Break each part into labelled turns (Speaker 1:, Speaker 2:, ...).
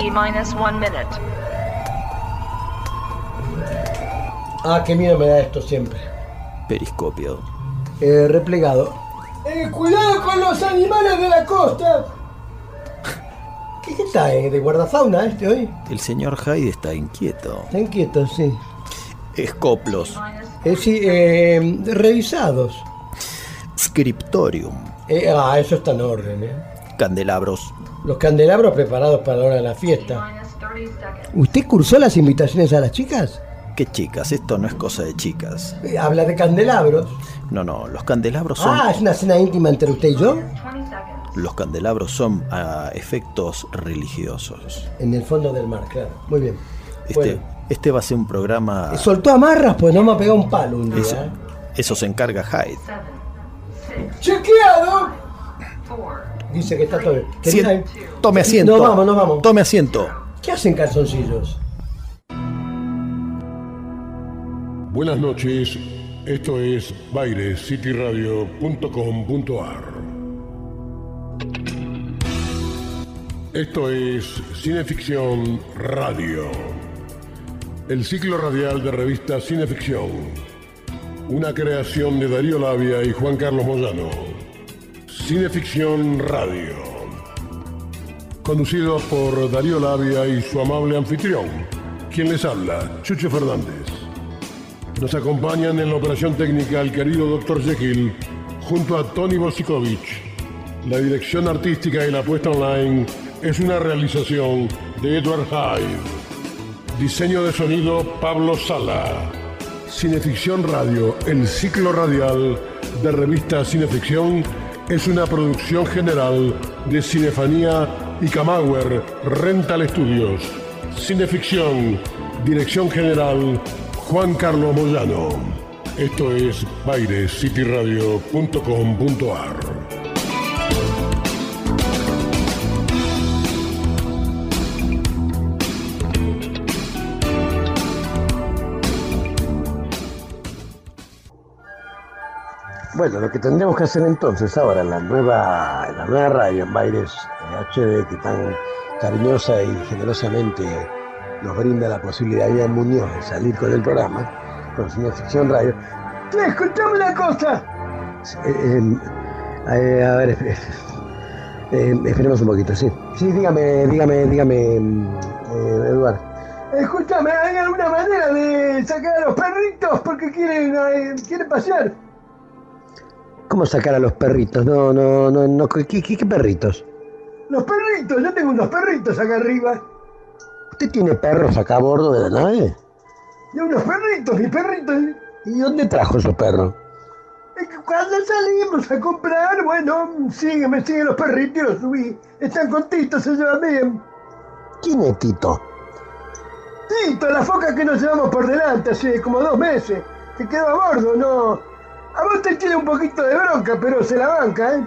Speaker 1: T minus one minute.
Speaker 2: Ah, qué miedo me da esto siempre.
Speaker 3: Periscopio.
Speaker 2: Eh, replegado. Eh, cuidado con los animales de la costa. ¿Qué, qué está eh, de guardafauna este hoy?
Speaker 3: El señor Hyde está inquieto.
Speaker 2: Está inquieto, sí.
Speaker 3: Escoplos.
Speaker 2: Eh, sí, eh, revisados.
Speaker 3: Scriptorium.
Speaker 2: Eh, ah, eso está en orden, ¿eh?
Speaker 3: Candelabros.
Speaker 2: Los candelabros preparados para la hora de la fiesta.
Speaker 1: Minus 30 seconds.
Speaker 2: ¿Usted cursó las invitaciones a las chicas?
Speaker 3: ¿Qué chicas? Esto no es cosa de chicas.
Speaker 2: Eh, habla de candelabros.
Speaker 3: No, no, los candelabros son.
Speaker 2: Ah, es una cena íntima entre usted y yo.
Speaker 1: 20 seconds.
Speaker 3: Los candelabros son a efectos religiosos.
Speaker 2: En el fondo del mar, claro. Muy bien.
Speaker 3: Este,
Speaker 2: Bueno,
Speaker 3: este va a ser un programa.
Speaker 2: soltó amarras, pues no me ha pegado un palo un día.
Speaker 3: Eso,
Speaker 2: ¿eh?
Speaker 3: eso se encarga Hyde.
Speaker 2: ¡Chequeado!
Speaker 1: four,
Speaker 2: Dice que está todo bien.
Speaker 3: Sien- Tome asiento.
Speaker 2: Nos vamos, nos vamos.
Speaker 3: Tome asiento.
Speaker 2: ¿Qué hacen calzoncillos?
Speaker 4: Buenas noches, esto es bairescityradio.com.ar. Esto es Cineficción Radio, el ciclo radial de revista Cineficción, una creación de Darío Labia y Juan Carlos Moyano. Cineficción Radio, conducido por Darío Labia y su amable anfitrión, quien les habla, Chucho Fernández. Nos acompañan en la operación técnica el querido Dr. Jekyll junto a Tony Bosikovich. La dirección artística y la puesta online es una realización de Edward Hyde. Diseño de sonido Pablo Sala. Cineficción Radio, el ciclo radial de revista Cineficción, es una producción general de Cinefanía y Camauer Rental Studios. Cineficción, dirección general Juan Carlos Moyano. Esto es bairescityradio.com.ar.
Speaker 2: Bueno, lo que tendremos que hacer entonces ahora la nueva, la nueva radio, en Baires eh, HD, que tan cariñosa y generosamente nos brinda la posibilidad Ian Muñoz de salir con el programa, con Cineficción Radio. ¡Escuchame una cosa! Eh, eh, eh, a ver, eh, eh, esperemos un poquito, sí. Sí, dígame, dígame, dígame, eh, Eduardo. Escúchame, ¿hay alguna manera de sacar a los perritos porque quieren, eh, quieren pasear? ¿Cómo sacar a los perritos? No, no, no, no. ¿Qué, qué, qué perritos? Los perritos, yo tengo unos perritos acá arriba. ¿Usted tiene perros acá a bordo de la nave? Y unos perritos, mis perritos. ¿Y dónde trajo esos perros? Cuando salimos a comprar, bueno, siguen, me siguen los perritos y los subí. Están con Tito, se llevan bien. ¿Quién es Tito? Tito, la foca que nos llevamos por delante hace como dos meses. Que quedó a bordo, no. A vos te tiene un poquito de bronca, pero se la banca, ¿eh?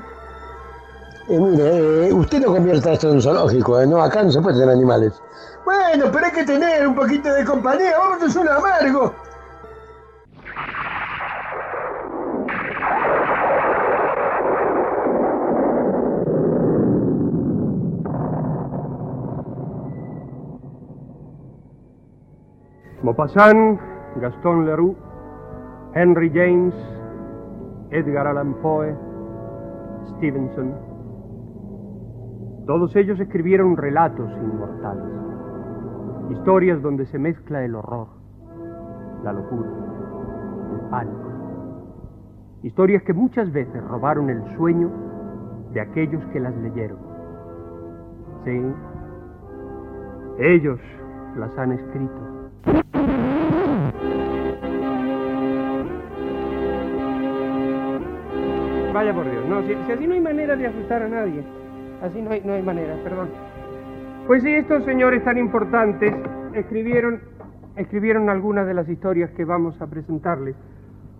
Speaker 2: mire, eh, usted no convierta esto en un zoológico, ¿eh? No, acá no se puede tener animales. Bueno, pero hay que tener un poquito de compañía. Vamos, es un amargo.
Speaker 5: Maupassant, Gaston Leroux, Henry James, Edgar Allan Poe, Stevenson. Todos ellos escribieron relatos inmortales, historias donde se mezcla el horror, la locura, el pánico. Historias que muchas veces robaron el sueño de aquellos que las leyeron. Sí, ellos las han escrito. Vaya por Dios, no, si, así no hay manera de asustar a nadie. Así no hay, no hay manera, perdón. Pues sí, estos señores tan importantes escribieron, escribieron algunas de las historias que vamos a presentarles.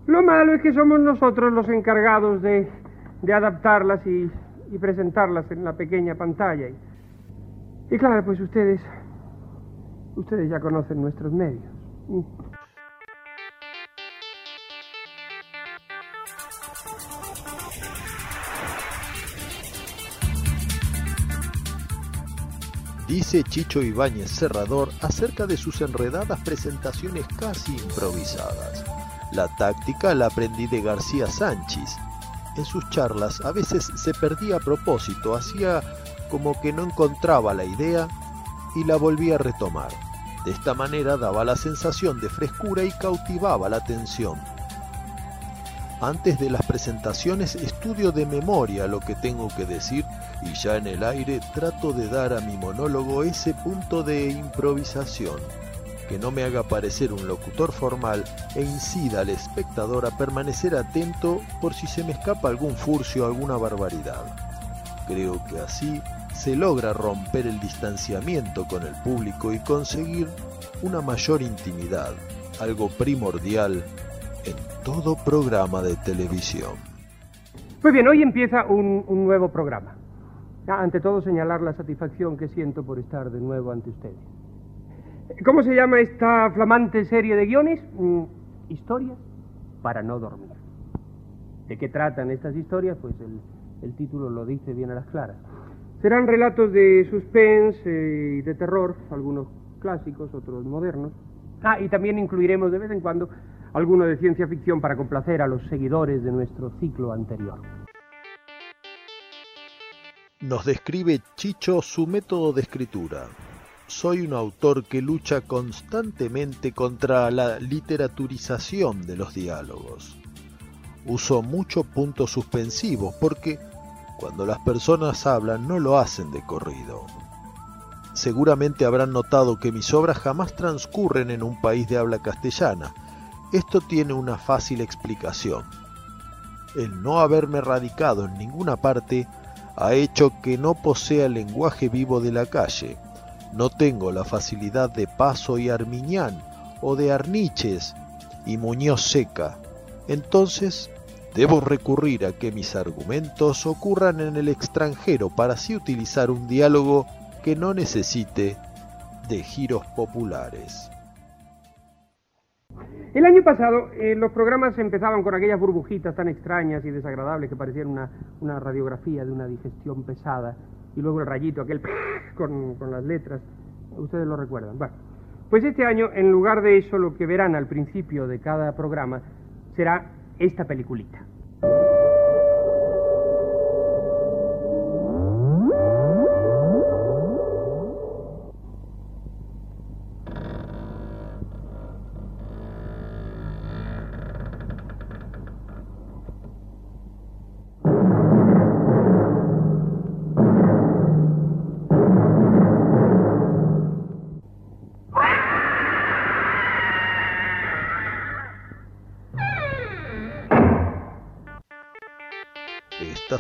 Speaker 5: Lo malo es que somos nosotros los encargados de, de adaptarlas y, y presentarlas en la pequeña pantalla. Y, y claro, pues ustedes, ustedes ya conocen nuestros medios.
Speaker 6: Dice Chicho Ibáñez Serrador acerca de sus enredadas presentaciones casi improvisadas. La táctica la aprendí de García Sánchez. En sus charlas a veces se perdía a propósito, hacía como que no encontraba la idea y la volvía a retomar. De esta manera daba la sensación de frescura y cautivaba la atención. Antes de las presentaciones estudio de memoria lo que tengo que decir y ya en el aire trato de dar a mi monólogo ese punto de improvisación que no me haga parecer un locutor formal e incida al espectador a permanecer atento por si se me escapa algún furcio o alguna barbaridad. Creo que así se logra romper el distanciamiento con el público y conseguir una mayor intimidad, algo primordial en todo programa de televisión.
Speaker 5: Muy bien, hoy empieza un, un nuevo programa. Ah, ante todo, señalar la satisfacción que siento por estar de nuevo ante ustedes. ¿Cómo se llama esta flamante serie de guiones? Mm, historias para no dormir. ¿De qué tratan estas historias? Pues el, título lo dice bien a las claras. Serán relatos de suspense eh, y de terror, algunos clásicos, otros modernos. Ah, y también incluiremos de vez en cuando alguno de ciencia ficción para complacer a los seguidores de nuestro ciclo anterior.
Speaker 6: Nos describe Chicho su método de escritura. Soy un autor que lucha constantemente contra la literaturización de los diálogos. Uso mucho puntos suspensivos porque cuando las personas hablan no lo hacen de corrido. Seguramente habrán notado que mis obras jamás transcurren en un país de habla castellana. Esto tiene una fácil explicación. El no haberme radicado en ninguna parte ha hecho que no posea el lenguaje vivo de la calle. No tengo la facilidad de Paso y Armiñán o de Arniches y Muñoz Seca. Entonces, debo recurrir a que mis argumentos ocurran en el extranjero para así utilizar un diálogo que no necesite de giros populares.
Speaker 5: El año pasado eh, los programas empezaban con aquellas burbujitas tan extrañas y desagradables que parecían una, radiografía de una digestión pesada y luego el rayito aquel con, con las letras. Ustedes lo recuerdan. Bueno, pues este año en lugar de eso lo que verán al principio de cada programa será esta peliculita.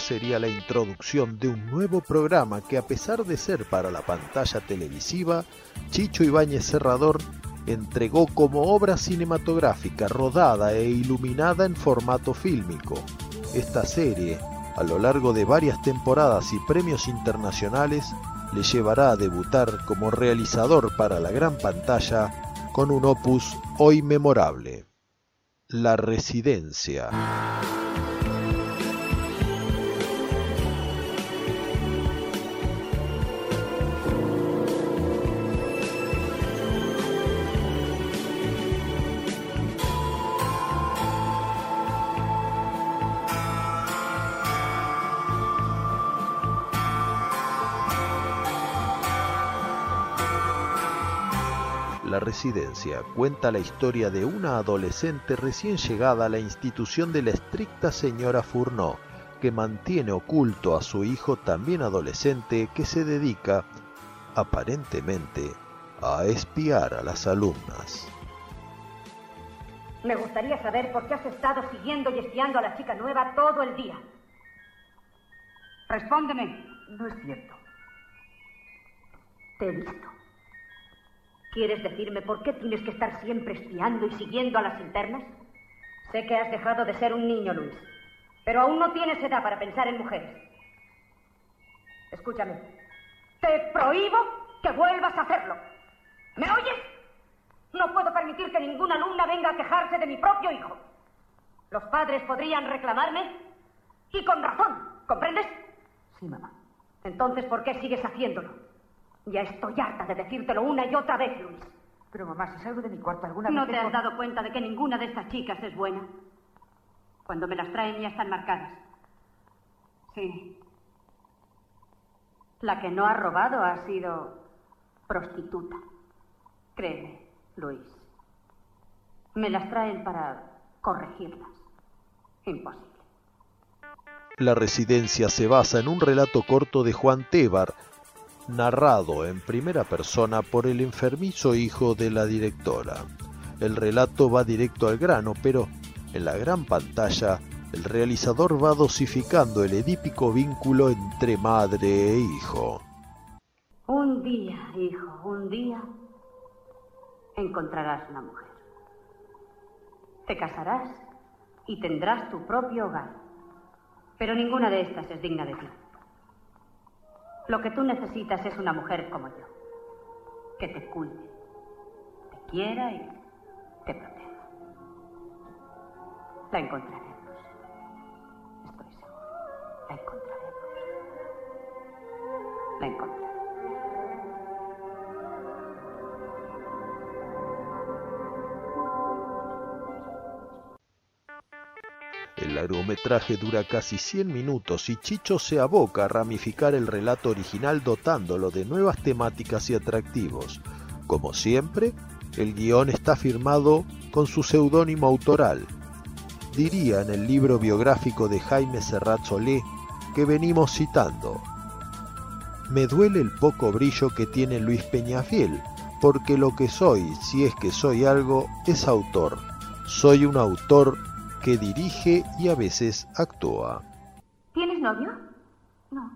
Speaker 6: Sería la introducción de un nuevo programa que a pesar de ser para la pantalla televisiva, Chicho Ibáñez Serrador entregó como obra cinematográfica rodada e iluminada en formato fílmico. Esta serie, a lo largo de varias temporadas y premios internacionales, le llevará a debutar como realizador para la gran pantalla con un opus hoy memorable, La Residencia. Residencia cuenta la historia de una adolescente recién llegada a la institución de la estricta señora Fourneau, que mantiene oculto a su hijo también adolescente que se dedica, aparentemente, a espiar a las alumnas.
Speaker 7: Me gustaría saber por qué has estado siguiendo y espiando a la chica nueva todo el día. Respóndeme.
Speaker 8: No es cierto.
Speaker 7: Te he visto. ¿Quieres decirme por qué tienes que estar siempre espiando y siguiendo a las internas? Sé que has dejado de ser un niño, Luis, pero aún no tienes edad para pensar en mujeres. Escúchame. Te prohíbo que vuelvas a hacerlo. ¿Me oyes? No puedo permitir que ninguna alumna venga a quejarse de mi propio hijo. Los padres podrían reclamarme y con razón, ¿comprendes?
Speaker 8: Sí, mamá.
Speaker 7: Entonces, ¿por qué sigues haciéndolo? Ya estoy harta de decírtelo una y otra vez, Luis.
Speaker 8: Pero mamá, si salgo de mi cuarto alguna
Speaker 7: ¿No
Speaker 8: vez...
Speaker 7: te has dado cuenta de que ninguna de estas chicas es buena? Cuando me las traen ya están marcadas. Sí. La que no ha robado ha sido prostituta. Créeme, Luis. Me las traen para corregirlas. Imposible.
Speaker 6: La residencia se basa en un relato corto de Juan Tebar, narrado en primera persona por el enfermizo hijo de la directora. El relato va directo al grano, pero en la gran pantalla el realizador va dosificando el edípico vínculo entre madre e hijo.
Speaker 7: Un día, hijo, un día encontrarás una mujer. Te casarás y tendrás tu propio hogar. Pero ninguna de estas es digna de ti. Lo que tú necesitas es una mujer como yo, que te cuide, te quiera y te proteja. La encontraremos. Estoy seguro. La encontraremos. La encontraremos.
Speaker 6: Largometraje dura casi 100 minutos y Chicho se aboca a ramificar el relato original dotándolo de nuevas temáticas y atractivos. Como siempre, el guion está firmado con su seudónimo autoral. Diría en el libro biográfico de Jaime Serrat Solé que venimos citando. Me duele el poco brillo que tiene Luis Peñafiel, porque lo que soy, si es que soy algo, es autor. Soy un autor que dirige y a veces actúa.
Speaker 7: ¿Tienes novio? No.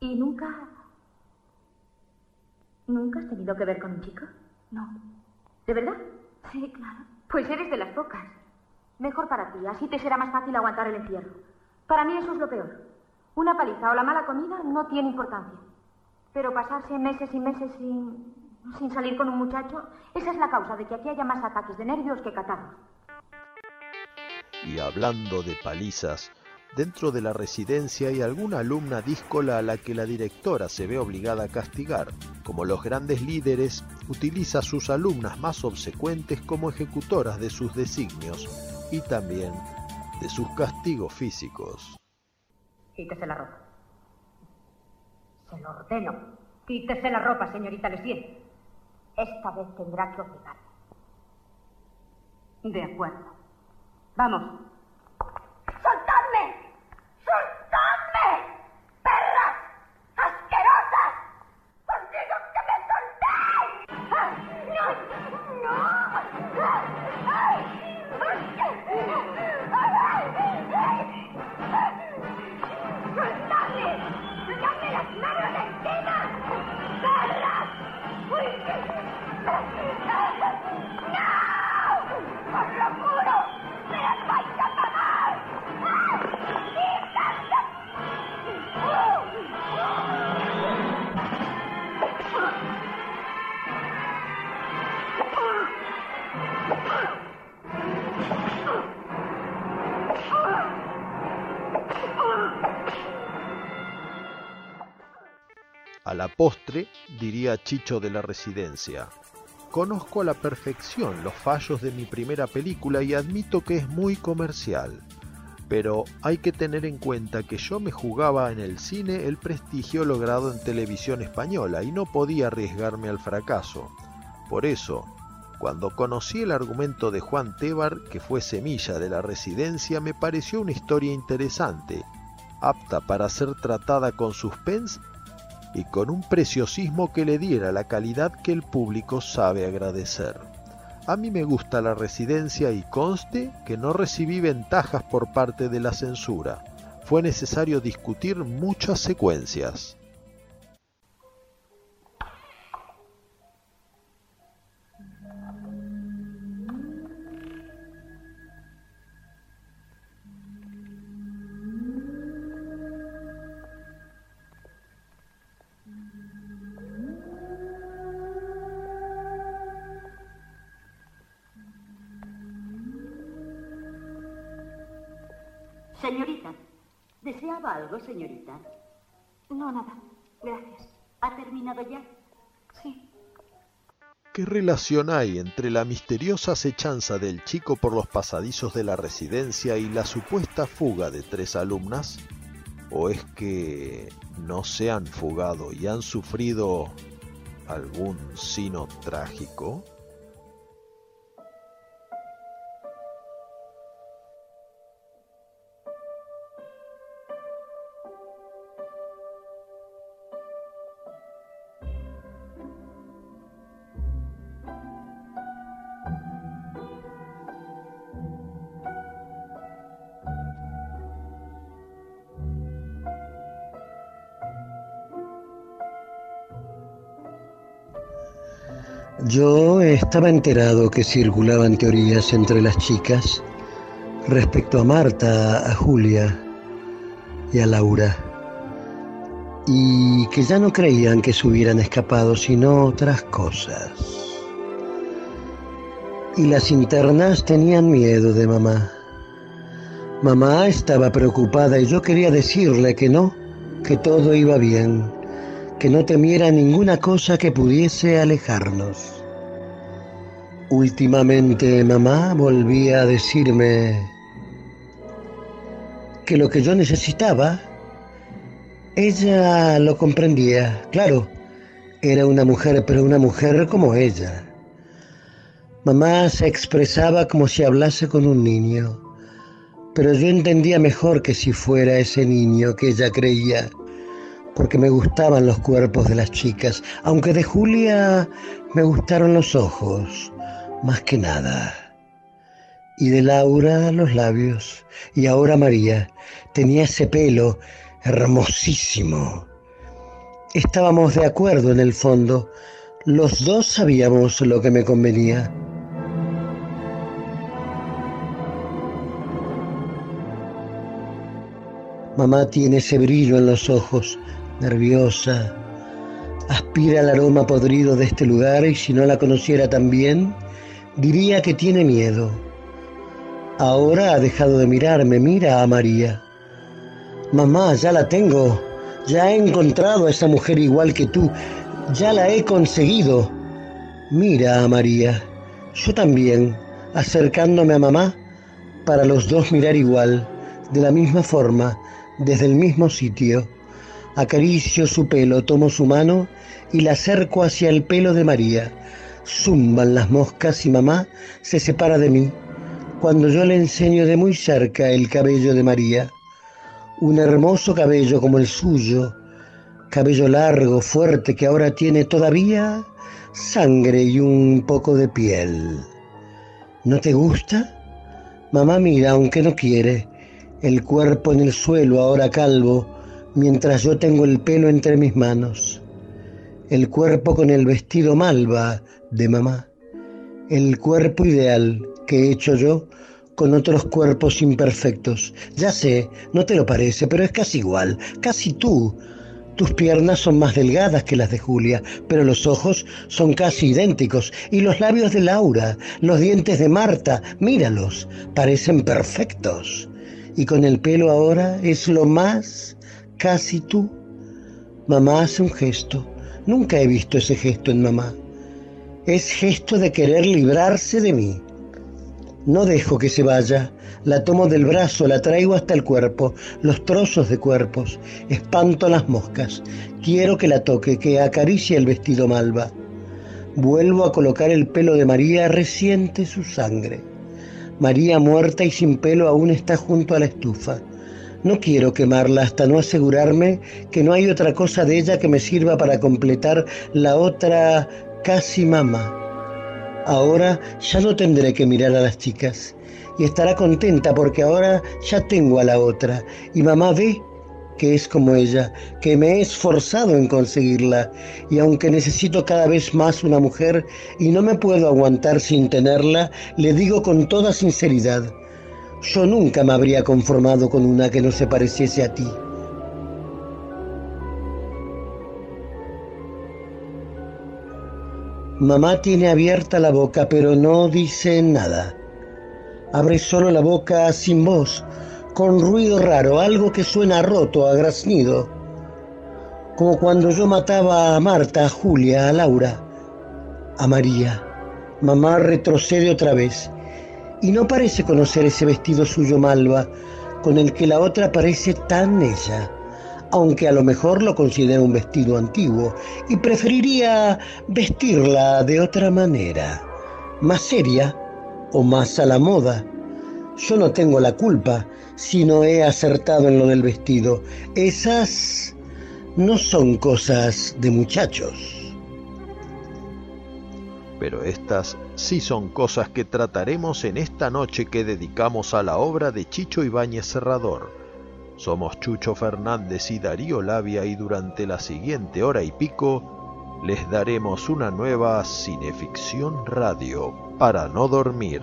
Speaker 7: ¿Y nunca... ¿Nunca has tenido que ver con un chico? No. ¿De verdad? Sí, claro. Pues eres de las pocas. Mejor para ti, así te será más fácil aguantar el encierro. Para mí eso es lo peor. Una paliza o la mala comida no tiene importancia. Pero pasarse meses y meses sin, sin salir con un muchacho, esa es la causa de que aquí haya más ataques de nervios que catarros.
Speaker 6: Y hablando de palizas, dentro de la residencia hay alguna alumna díscola a la que la directora se ve obligada a castigar. Como los grandes líderes, utiliza a sus alumnas más obsecuentes como ejecutoras de sus designios y también de sus castigos físicos.
Speaker 7: Quítese la ropa. Se lo ordeno. Quítese la ropa, señorita Lesier. Esta vez tendrá que obligarme. De acuerdo. Vamos.
Speaker 6: Postre, diría Chicho de la Residencia, conozco a la perfección los fallos de mi primera película y admito que es muy comercial. Pero hay que tener en cuenta que yo me jugaba en el cine el prestigio logrado en televisión española y no podía arriesgarme al fracaso. Por eso, cuando conocí el argumento de Juan Tebar, que fue semilla de la residencia, me pareció una historia interesante, apta para ser tratada con suspense y con un preciosismo que le diera la calidad que el público sabe agradecer. A mí me gusta la residencia y conste que no recibí ventajas por parte de la censura. Fue necesario discutir muchas secuencias.
Speaker 7: Algo, señorita?
Speaker 9: No, nada. Gracias. ¿Ha terminado ya?
Speaker 7: Sí.
Speaker 6: ¿Qué relación hay entre la misteriosa acechanza del chico por los pasadizos de la residencia y la supuesta fuga de tres alumnas? ¿O es que no se han fugado y han sufrido algún sino trágico?
Speaker 2: Yo estaba enterado que circulaban teorías entre las chicas respecto a Marta, a Julia y a Laura, y que ya no creían que se hubieran escapado, sino otras cosas. Y las internas tenían miedo de mamá. Mamá estaba preocupada y yo quería decirle que no, que todo iba bien, que no temiera ninguna cosa que pudiese alejarnos. Últimamente mamá volvía a decirme que lo que yo necesitaba, ella lo comprendía. Claro, era una mujer, pero una mujer como ella. Mamá se expresaba como si hablase con un niño, pero yo entendía mejor que si fuera ese niño que ella creía, porque me gustaban los cuerpos de las chicas, aunque de Julia me gustaron los ojos más que nada. Y de Laura los labios. Y ahora María tenía ese pelo hermosísimo. Estábamos de acuerdo en el fondo. Los dos sabíamos lo que me convenía. Mamá tiene ese brillo en los ojos, nerviosa. Aspira al aroma podrido de este lugar y si no la conociera tan bien, diría que tiene miedo. Ahora ha dejado de mirarme, mira a María. Mamá, ya la tengo, ya he encontrado a esa mujer igual que tú, ya la he conseguido. Mira a María, yo también, acercándome a mamá, para los dos mirar igual, de la misma forma, desde el mismo sitio. Acaricio su pelo, tomo su mano y la acerco hacia el pelo de María zumban las moscas y mamá se separa de mí cuando yo le enseño de muy cerca el cabello de María, un hermoso cabello como el suyo, cabello largo, fuerte, que ahora tiene todavía sangre y un poco de piel. ¿No te gusta? Mamá mira, aunque no quiere, el cuerpo en el suelo, ahora calvo, mientras yo tengo el pelo entre mis manos. El cuerpo con el vestido malva, de mamá, el cuerpo ideal que he hecho yo con otros cuerpos imperfectos. Ya sé, no te lo parece, pero es casi igual, casi tú. Tus piernas son más delgadas que las de Julia, pero los ojos son casi idénticos. Y los labios de Laura, los dientes de Marta, míralos, parecen perfectos. Y con el pelo ahora es lo más casi tú. Mamá hace un gesto. Nunca he visto ese gesto en mamá es gesto de querer librarse de mí. No dejo que se vaya, la tomo del brazo, la traigo hasta el cuerpo, los trozos de cuerpos, espanto las moscas, quiero que la toque, que acaricie el vestido malva. Vuelvo a colocar el pelo de María, resiente su sangre. María muerta y sin pelo aún está junto a la estufa. No quiero quemarla hasta no asegurarme que no hay otra cosa de ella que me sirva para completar la otra casi mamá. Ahora ya no tendré que mirar a las chicas y estará contenta porque ahora ya tengo a la otra y mamá ve que es como ella, que me he esforzado en conseguirla y aunque necesito cada vez más una mujer y no me puedo aguantar sin tenerla, le digo con toda sinceridad, yo nunca me habría conformado con una que no se pareciese a ti. Mamá tiene abierta la boca, pero no dice nada. Abre solo la boca sin voz, con ruido raro, algo que suena roto, a graznido. como cuando yo mataba a Marta, a Julia, a Laura, a María. Mamá retrocede otra vez y no parece conocer ese vestido suyo malva con el que la otra parece tan ella, aunque a lo mejor lo considera un vestido antiguo y preferiría vestirla de otra manera, más seria o más a la moda. Yo no tengo la culpa si no he acertado en lo del vestido. Esas no son cosas de muchachos.
Speaker 6: Pero estas sí son cosas que trataremos en esta noche que dedicamos a la obra de Chicho Ibáñez Serrador. Somos Chucho Fernández y Darío Labia y durante la siguiente hora y pico les daremos una nueva cineficción radio para no dormir.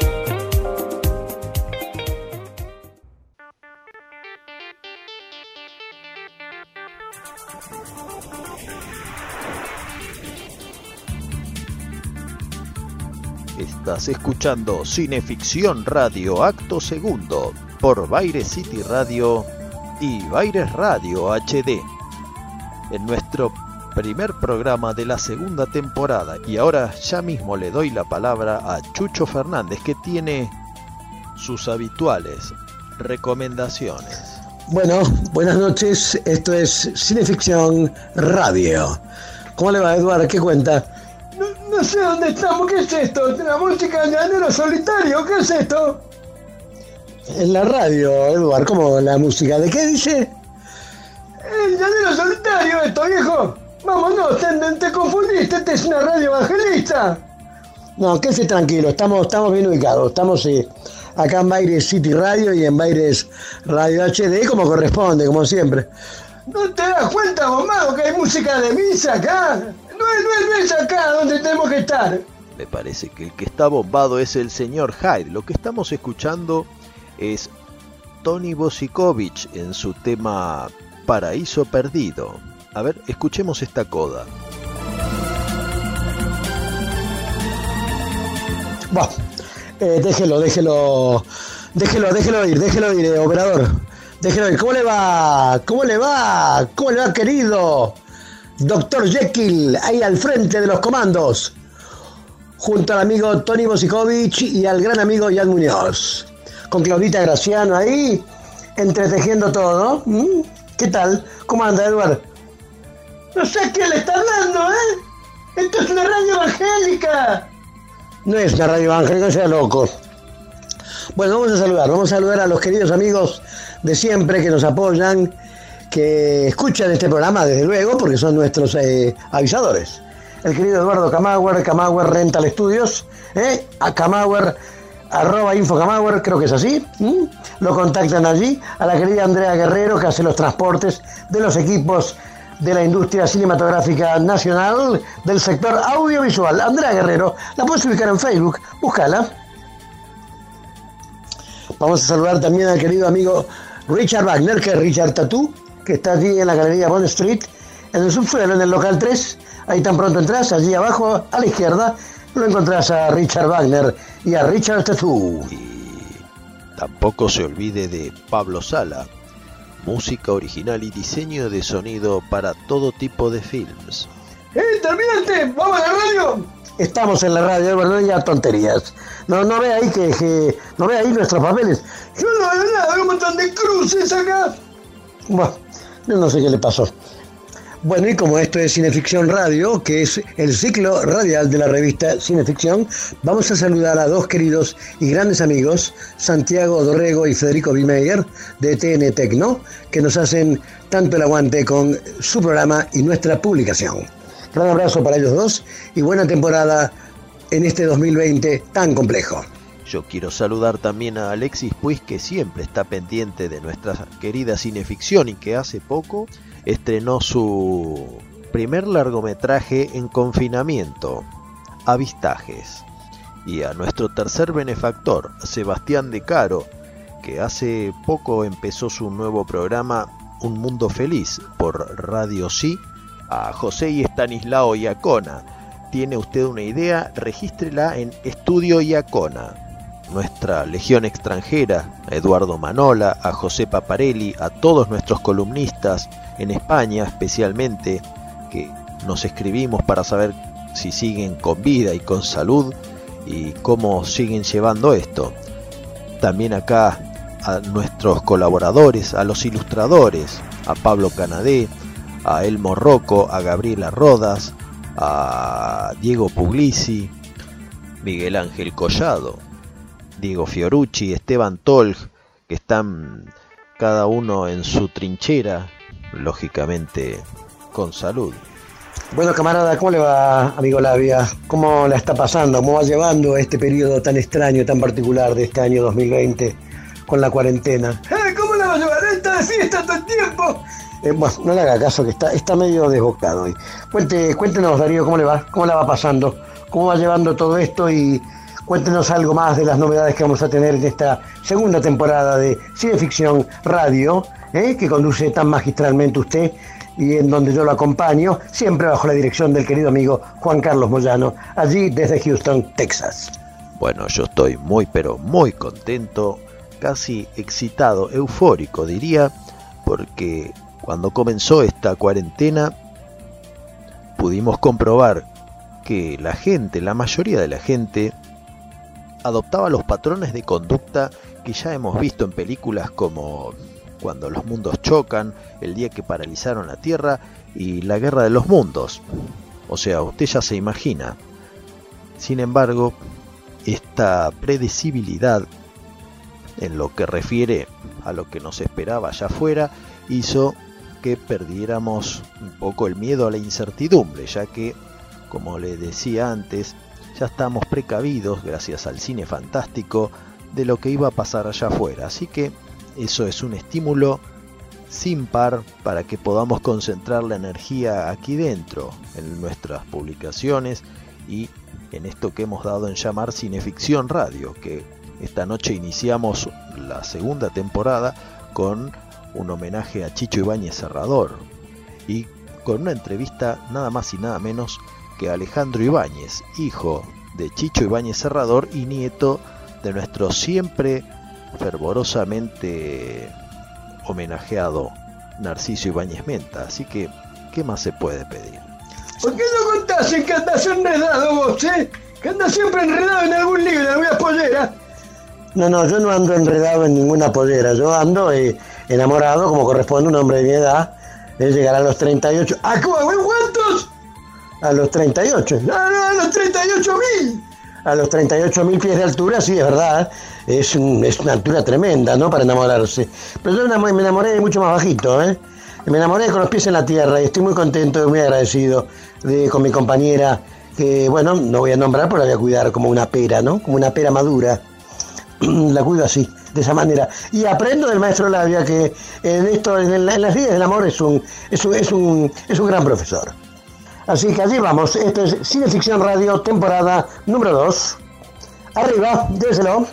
Speaker 6: Escuchando Cineficción Radio Acto Segundo por Baire City Radio y Baires Radio HD. En nuestro primer programa de la segunda temporada y ahora ya mismo le doy la palabra a Chucho Fernández que tiene sus habituales recomendaciones.
Speaker 2: Bueno, buenas noches. Esto es Cineficción Radio. ¿Cómo le va, Eduardo? ¿Qué cuenta? No, no sé dónde estamos. ¿Qué es esto? ¿La música de llanero solitario? ¿Qué es esto? En la radio, Eduardo. ¿Cómo la música? ¿De qué dice? El llanero solitario, esto, viejo. Vámonos, te, te confundiste. Esta es una radio evangelista. No, quédese tranquilo. Estamos, estamos bien ubicados. Estamos eh, acá en Baires City Radio y en Baires Radio HD, como corresponde, como siempre. ¿No te das cuenta, bombado, que hay música de misa acá? No es, no es acá donde tenemos que estar.
Speaker 6: Me parece que el que está bombado es el señor Hyde. Lo que estamos escuchando es Tony Bosikovich en su tema Paraíso Perdido. A ver, escuchemos esta coda.
Speaker 2: Bueno, eh, déjelo, déjelo, déjelo, déjelo ir, déjelo ir, eh, operador. Déjelo ir. ¿Cómo le va? ¿Cómo le va? ¿Cómo le va, querido? Doctor Jekyll, ahí al frente de los comandos. Junto al amigo Tony Bosikovich y al gran amigo Jan Muñoz. Con Claudita Graciano ahí, entretejiendo todo. ¿Qué tal? ¿Cómo anda, Eduardo? No sé a quién le está hablando, ¿eh? Esto es una radio evangélica. No es una radio evangélica, sea loco. Bueno, vamos a saludar, vamos a saludar a los queridos amigos de siempre que nos apoyan, que escuchan este programa desde luego, porque son nuestros eh, avisadores. El querido Eduardo Camauer, Camauer Rental Studios, ¿eh? a Camauer arroba Infocamauer, creo que es así. Lo contactan allí a la querida Andrea Guerrero que hace los transportes de los equipos de la industria cinematográfica nacional del sector audiovisual. Andrea Guerrero, la puedes ubicar en Facebook, búscala. Vamos a saludar también al querido amigo Richard Wagner, que es Richard Tatú, que está allí en la galería Bond Street, en el subsuelo, en el local 3. Ahí tan pronto entras, allí abajo a la izquierda, lo encontrás a Richard Wagner y a Richard Tatú.
Speaker 6: Tampoco se olvide de Pablo Sala, música original y diseño de sonido para todo tipo de films.
Speaker 2: ¡Eh, terminaste! ¡Vamos a la radio! Estamos en la radio, ¿verdad? Ya tonterías. No, no ve ahí que, que- no ve ahí nuestros papeles. Yo no veo nada, veo un montón de cruces acá. Bueno, no sé qué le pasó. Bueno, y como esto es Cineficción Radio, que es el ciclo radial de la revista Cineficción, vamos a saludar a dos queridos y grandes amigos, Santiago Dorrego y Federico Bimeyer, de TN Tecno, que nos hacen tanto el aguante con su programa y nuestra publicación. Gran abrazo para ellos dos y buena temporada en este 2020 tan complejo.
Speaker 6: Yo quiero saludar también a Alexis Puig, que siempre está pendiente de nuestra querida cineficción y que hace poco estrenó su primer largometraje en confinamiento, Avistajes. Y a nuestro tercer benefactor, Sebastián De Caro, que hace poco empezó su nuevo programa Un Mundo Feliz por Radio Sí, a José y Estanislao Iacona. ¿Tiene usted una idea? Regístrela en Estudio Iacona nuestra legión extranjera, a Eduardo Manola, a José Paparelli, a todos nuestros columnistas en España especialmente, que nos escribimos para saber si siguen con vida y con salud y cómo siguen llevando esto. También acá a nuestros colaboradores, a los ilustradores, a Pablo Canadé, a Elmo Rocco, a Gabriela Rodas, a Diego Puglisi, Miguel Ángel Collado, Diego Fiorucci, Esteban Tolg, que están cada uno en su trinchera, lógicamente con salud.
Speaker 2: Bueno, camarada, ¿cómo le va, amigo Labia? ¿Cómo la está pasando? ¿Cómo va llevando este periodo tan extraño, tan particular de este año 2020 con la cuarentena?
Speaker 10: Eh, ¿Cómo la va a llevar? Está de fiesta todo el tiempo.
Speaker 2: Eh, bueno, no le haga caso, que está, está medio desbocado hoy. Cuente, cuéntenos, Darío, ¿cómo le va? ¿Cómo la va pasando? ¿Cómo va llevando todo esto? Y cuéntenos algo más de las novedades que vamos a tener en esta segunda temporada de Cineficción Radio, ¿eh? que conduce tan magistralmente usted y en donde yo lo acompaño, siempre bajo la dirección del querido amigo Juan Carlos Moyano, allí desde Houston, Texas.
Speaker 6: Bueno, yo estoy muy pero muy contento, casi excitado, eufórico diría, porque cuando comenzó esta cuarentena pudimos comprobar que la gente, la mayoría de la gente, adoptaba los patrones de conducta que ya hemos visto en películas como Cuando los mundos chocan, El día que paralizaron la Tierra y La Guerra de los Mundos. O sea, usted ya se imagina. Sin embargo, esta predecibilidad en lo que refiere a lo que nos esperaba allá afuera hizo que perdiéramos un poco el miedo a la incertidumbre, ya que, como le decía antes, ya estamos precavidos, gracias al cine fantástico, de lo que iba a pasar allá afuera. Así que eso es un estímulo sin par para que podamos concentrar la energía aquí dentro, en nuestras publicaciones y en esto que hemos dado en llamar Cineficción Radio, que esta noche iniciamos la segunda temporada con un homenaje a Chicho Ibáñez Serrador y con una entrevista nada más y nada menos que Alejandro Ibáñez, hijo de Chicho Ibáñez Serrador y nieto de nuestro siempre fervorosamente homenajeado Narciso Ibáñez Menta. Así que, ¿qué más se puede pedir?
Speaker 10: ¿Por qué no contás en que andás enredado vos, eh? Que andás siempre enredado en algún libro, en alguna pollera.
Speaker 2: No, no, yo no ando enredado en ninguna pollera, yo ando eh, enamorado, como corresponde a un hombre de mi edad, de llegar a los 38.
Speaker 10: ¿A cu- a cuántos?
Speaker 2: A los 38.
Speaker 10: No, no, a los 38 mil.
Speaker 2: A los 38 mil pies de altura, sí, es verdad. Es, es una altura tremenda, ¿no? Para enamorarse. Pero yo me enamoré mucho más bajito, ¿eh? Me enamoré con los pies en la tierra y estoy muy contento y muy agradecido de, con mi compañera, que, bueno, no voy a nombrar, pero la voy a cuidar como una pera, ¿no? Como una pera madura. la cuido así, de esa manera. Y aprendo del maestro Labia que en esto, en, las vidas del amor es un, es un, es un, es un gran profesor. Así que allí vamos. Esto es Cine Ficción Radio, temporada número 2. Arriba, déselo.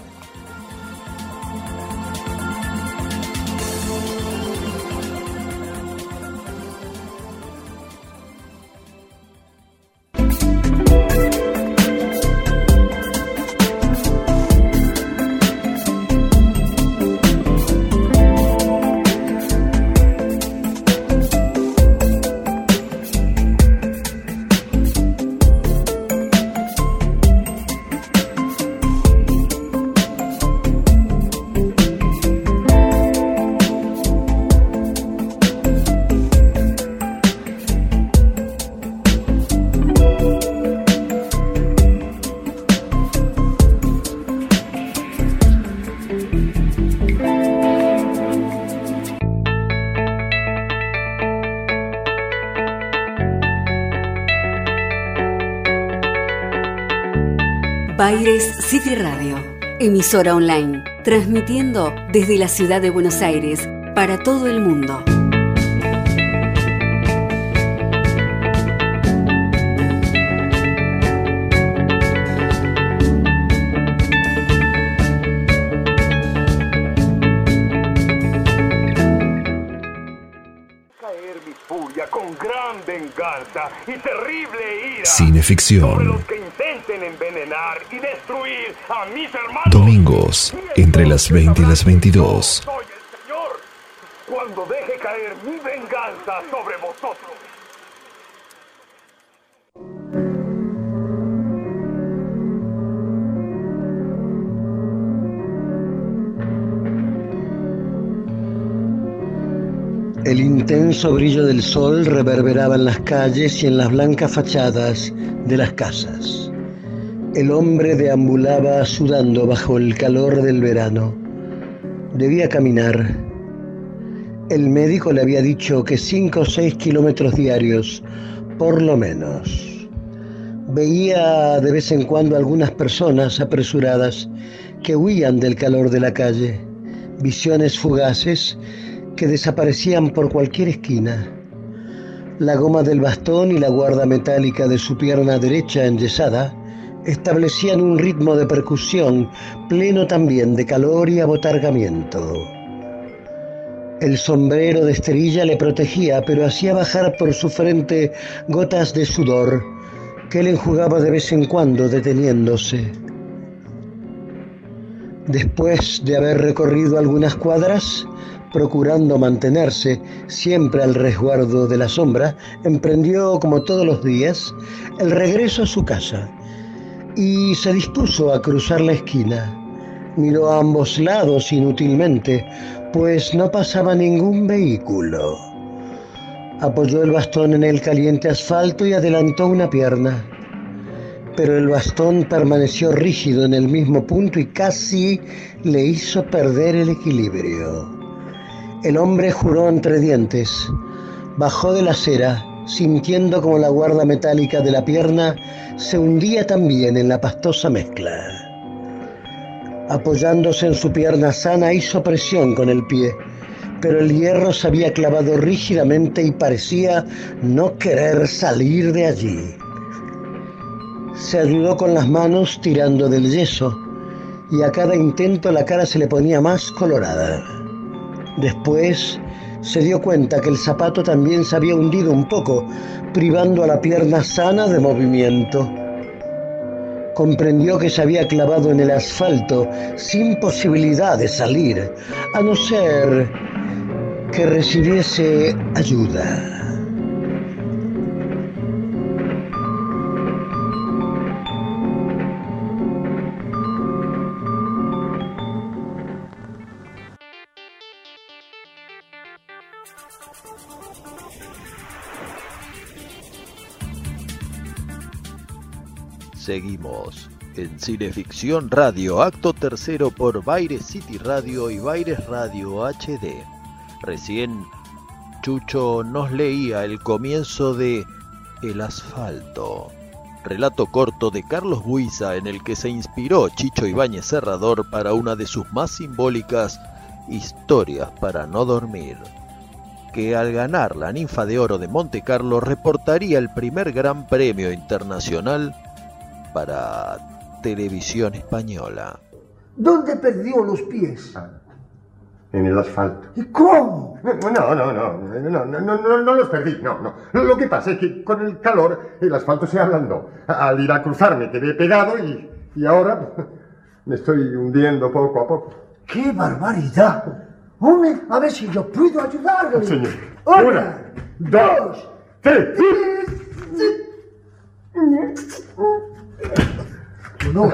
Speaker 11: Baires City Radio, emisora online, transmitiendo desde la ciudad de Buenos Aires para todo el mundo.
Speaker 12: caer mi furia con gran venganza y terrible ira
Speaker 13: Cineficción. Domingos, entre las 20 y las 22.
Speaker 12: Soy el Señor cuando deje caer mi venganza sobre vosotros.
Speaker 2: El intenso brillo del sol reverberaba en las calles y en las blancas fachadas de las casas. El hombre deambulaba sudando bajo el calor del verano. Debía caminar. El médico le había dicho que cinco o seis kilómetros diarios, por lo menos. Veía de vez en cuando algunas personas apresuradas que huían del calor de la calle, visiones fugaces que desaparecían por cualquier esquina. La goma del bastón y la guarda metálica de su pierna derecha enyesada establecían un ritmo de percusión pleno también de calor y abotargamiento. El sombrero de esterilla le protegía, pero hacía bajar por su frente gotas de sudor que él enjugaba de vez en cuando deteniéndose. Después de haber recorrido algunas cuadras, procurando mantenerse siempre al resguardo de la sombra, emprendió, como todos los días, el regreso a su casa y se dispuso a cruzar la esquina. Miró a ambos lados inútilmente, pues no pasaba ningún vehículo. Apoyó el bastón en el caliente asfalto y adelantó una pierna. Pero el bastón permaneció rígido en el mismo punto y casi le hizo perder el equilibrio. El hombre juró entre dientes, bajó de la acera, sintiendo como la guarda metálica de la pierna se hundía también en la pastosa mezcla. Apoyándose en su pierna sana, hizo presión con el pie, pero el hierro se había clavado rígidamente y parecía no querer salir de allí. Se ayudó con las manos tirando del yeso y a cada intento la cara se le ponía más colorada. Después se dio cuenta que el zapato también se había hundido un poco, privando a la pierna sana de movimiento. Comprendió que se había clavado en el asfalto sin posibilidad de salir, a no ser que recibiese ayuda.
Speaker 6: Seguimos en Cineficción Radio, acto tercero por Baires City Radio y Baires Radio HD. Recién Chucho nos leía el comienzo de El asfalto. relato corto de Carlos Buiza en el que se inspiró Chicho Ibáñez Serrador para una de sus más simbólicas historias para no dormir, que al ganar la Ninfa de Oro de Monte Carlo reportaría el primer gran premio internacional para televisión española.
Speaker 14: ¿Dónde perdió los pies?
Speaker 15: En el asfalto.
Speaker 14: ¿Y cómo?
Speaker 15: No, no, no, no, no, no, no, no los perdí, no, no. Lo que pasa es que con el calor el asfalto se ablandó. Al ir a cruzar me quedé pegado y, y ahora me estoy hundiendo poco a poco.
Speaker 14: ¡Qué barbaridad! Hombre, a ver si yo puedo ayudarle.
Speaker 15: Señor.
Speaker 14: Una, dos,
Speaker 15: tres.
Speaker 14: No,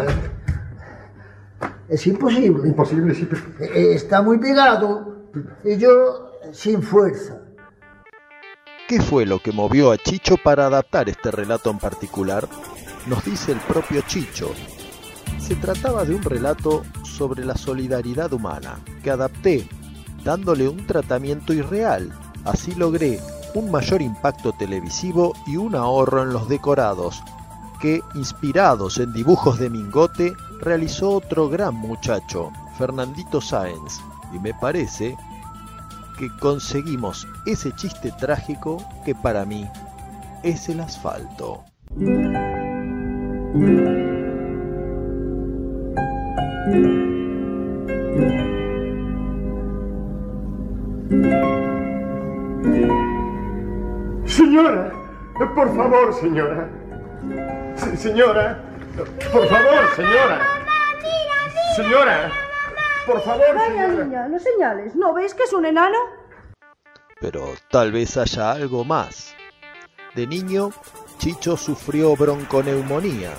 Speaker 14: es imposible.
Speaker 15: Imposible, sí, pero...
Speaker 14: Eh, Está muy pegado y yo sin fuerza.
Speaker 6: ¿Qué fue lo que movió a Chicho para adaptar este relato en particular? Nos dice el propio Chicho. Se trataba de un relato sobre la solidaridad humana que adapté dándole un tratamiento irreal. Así logré un mayor impacto televisivo y un ahorro en los decorados, que, inspirados en dibujos de Mingote, realizó otro gran muchacho, Fernandito Sáenz, y me parece que conseguimos ese chiste trágico que para mí es el asfalto.
Speaker 15: Señora, por favor, señora. Se- señora, por favor, señora. Señora, por favor,
Speaker 16: Vaya
Speaker 15: señora.
Speaker 16: niña, no señales. ¿No ves que es un enano?
Speaker 6: Pero tal vez haya algo más. De niño, Chicho sufrió bronconeumonía.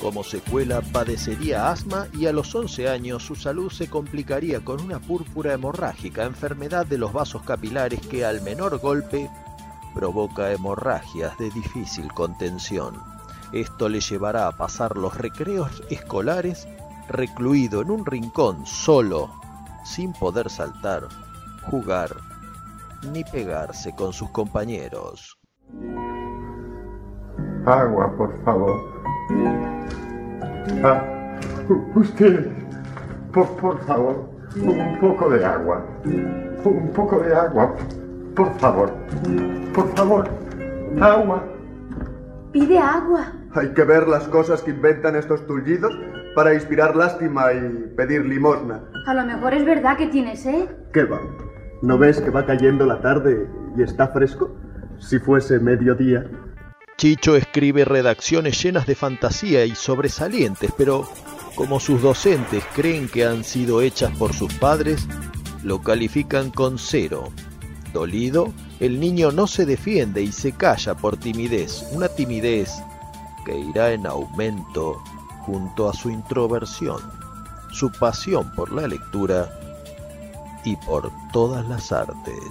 Speaker 6: Como secuela padecería asma y a los 11 años su salud se complicaría con una púrpura hemorrágica, enfermedad de los vasos capilares que al menor golpe provoca hemorragias de difícil contención. Esto le llevará a pasar los recreos escolares recluido en un rincón solo, sin poder saltar, jugar ni pegarse con sus compañeros.
Speaker 15: Agua, por favor. Ah, usted, por, por favor, un poco de agua. Un poco de agua, por favor. Por favor, agua.
Speaker 7: Pide agua.
Speaker 17: Hay que ver las cosas que inventan estos tullidos para inspirar lástima y pedir limosna.
Speaker 7: A lo mejor es verdad que tienes sed.
Speaker 17: ¿Qué va? ¿No ves que va cayendo la tarde y está fresco? Si fuese mediodía.
Speaker 6: Chicho escribe redacciones llenas de fantasía y sobresalientes, pero como sus docentes creen que han sido hechas por sus padres, lo califican con cero. Dolido, el niño no se defiende y se calla por timidez, una timidez que irá en aumento junto a su introversión, su pasión por la lectura y por todas las artes.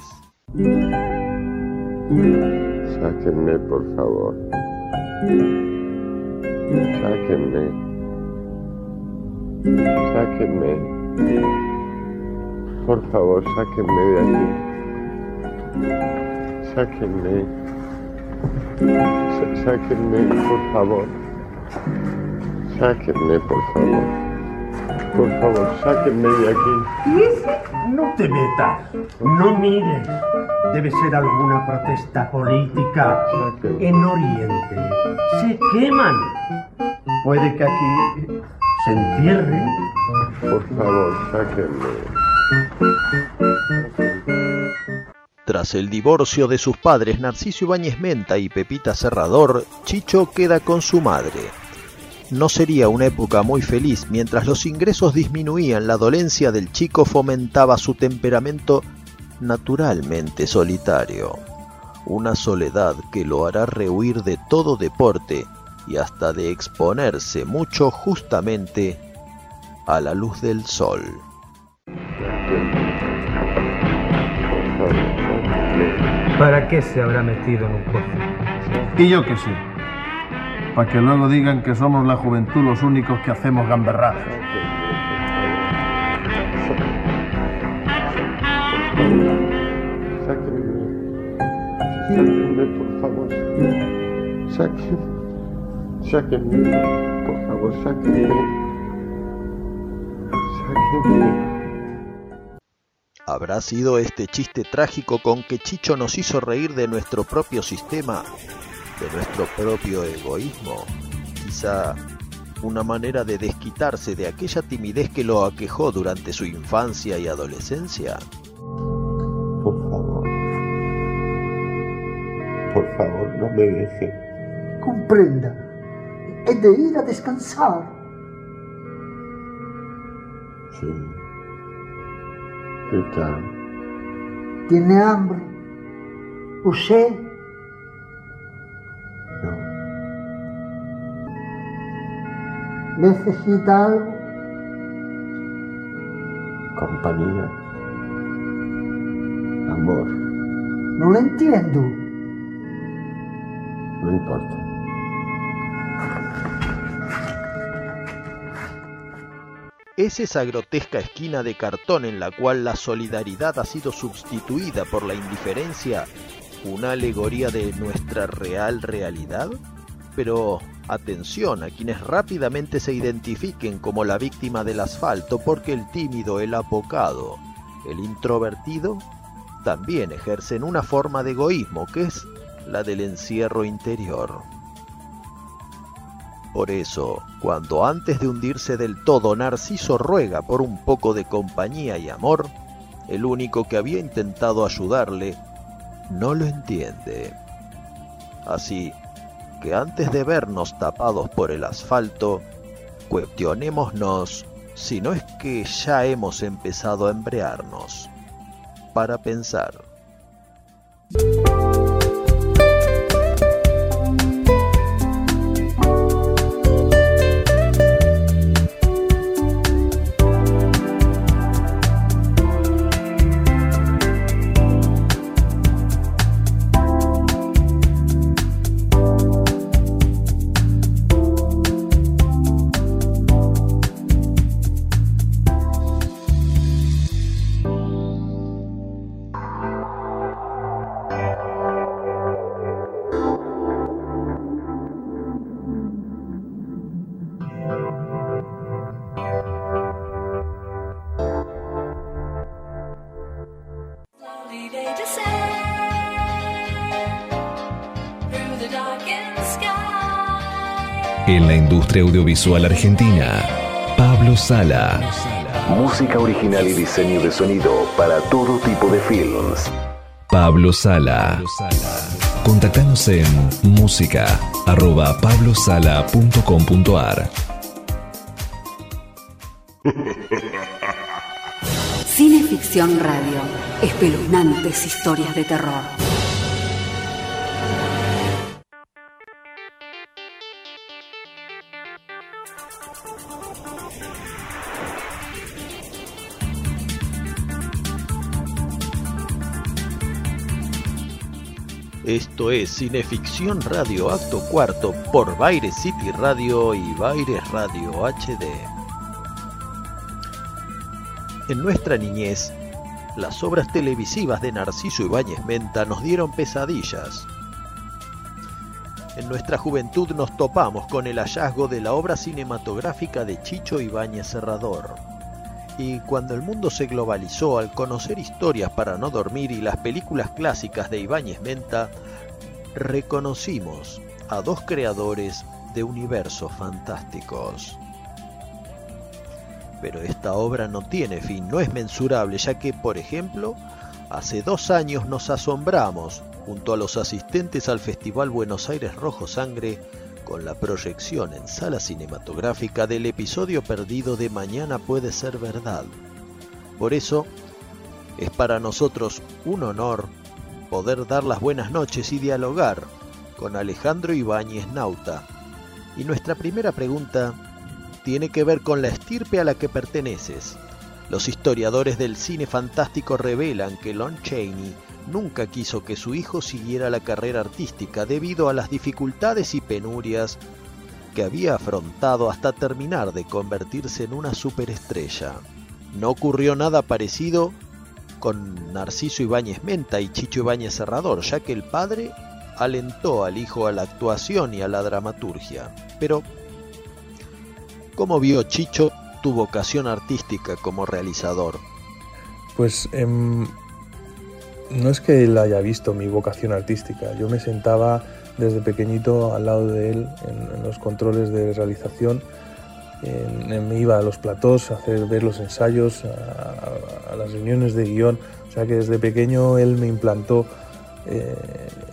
Speaker 15: Sáquenme, por favor. Sáquenme. Sáquenme. Por favor, sáquenme de aquí. Sáquenme. Sáquenme, por favor. Sáquenme, por favor. Por favor, sáquenme de aquí.
Speaker 18: No te metas, no mires. Debe ser alguna protesta política en Oriente. Se queman. Puede que aquí se entierren.
Speaker 15: Por favor, sáquenme.
Speaker 6: Tras el divorcio de sus padres Narciso Ibáñez Menta y Pepita Serrador, Chicho queda con su madre. No sería una época muy feliz mientras los ingresos disminuían, la dolencia del chico fomentaba su temperamento naturalmente solitario. Una soledad que lo hará rehuir de todo deporte y hasta de exponerse mucho justamente a la luz del sol.
Speaker 18: ¿Para qué se habrá metido en un pozo?
Speaker 19: Y yo que sé. Para que luego digan que somos la juventud los únicos que hacemos gamberradas.
Speaker 15: Sáquenme, por favor. Sáquenme. Sáquenme, por favor, sáquenme. Sáquenme.
Speaker 6: ¿Habrá sido este chiste trágico con que Chicho nos hizo reír de nuestro propio sistema, de nuestro propio egoísmo? Quizá una manera de desquitarse de aquella timidez que lo aquejó durante su infancia y adolescencia.
Speaker 15: Por favor. Por favor, no me deje.
Speaker 14: Comprenda. He de ir a descansar.
Speaker 15: Sí. ¿Qué tal?
Speaker 14: ¿Tiene hambre? ¿Usted?
Speaker 15: No.
Speaker 14: ¿Necesita algo?
Speaker 15: Compañía. Amor.
Speaker 14: No lo entiendo.
Speaker 15: No importa.
Speaker 6: Es esa grotesca esquina de cartón en la cual la solidaridad ha sido sustituida por la indiferencia una alegoría de nuestra real realidad? Pero atención a quienes rápidamente se identifiquen como la víctima del asfalto porque el tímido, el apocado, el introvertido también ejercen una forma de egoísmo que es la del encierro interior. Por eso, cuando antes de hundirse del todo Narciso ruega por un poco de compañía y amor, el único que había intentado ayudarle no lo entiende. Así que antes de vernos tapados por el asfalto, cuestionémonos si no es que ya hemos empezado a embrearnos para pensar.
Speaker 13: Audiovisual argentina, Pablo Sala.
Speaker 9: Música original y diseño de sonido para todo tipo de films.
Speaker 13: Pablo Sala. Contactanos en música@pablosala.com.ar.
Speaker 11: Cineficción Radio. Espeluznantes historias de terror.
Speaker 6: Esto es Cineficción Radio Acto Cuarto por Baire City Radio y Baire Radio HD. En nuestra niñez, las obras televisivas de Narciso Ibáñez Menta nos dieron pesadillas. En nuestra juventud nos topamos con el hallazgo de la obra cinematográfica de Chicho Ibáñez Serrador. Y cuando el mundo se globalizó al conocer historias para no dormir y las películas clásicas de Ibáñez Menta, reconocimos a dos creadores de universos fantásticos. Pero esta obra no tiene fin, no es mensurable, ya que, por ejemplo, hace dos años nos asombramos, junto a los asistentes al Festival Buenos Aires Rojo Sangre, con la proyección en sala cinematográfica del episodio perdido de Mañana puede ser verdad. Por eso, es para nosotros un honor poder dar las buenas noches y dialogar con Alejandro Ibáñez Nauta. Y nuestra primera pregunta tiene que ver con la estirpe a la que perteneces. Los historiadores del cine fantástico revelan que Lon Chaney nunca quiso que su hijo siguiera la carrera artística debido a las dificultades y penurias que había afrontado hasta terminar de convertirse en una superestrella. No ocurrió nada parecido con Narciso Ibáñez Menta y Chicho Ibáñez Serrador, ya que el padre alentó al hijo a la actuación y a la dramaturgia. Pero, ¿cómo vio Chicho tu vocación artística como realizador?
Speaker 20: Pues em, no es que él haya visto mi vocación artística, yo me sentaba desde pequeñito al lado de él en, los controles de realización, me iba a los platós a hacer ver los ensayos, a, las reuniones de guion, o sea que desde pequeño él me implantó eh,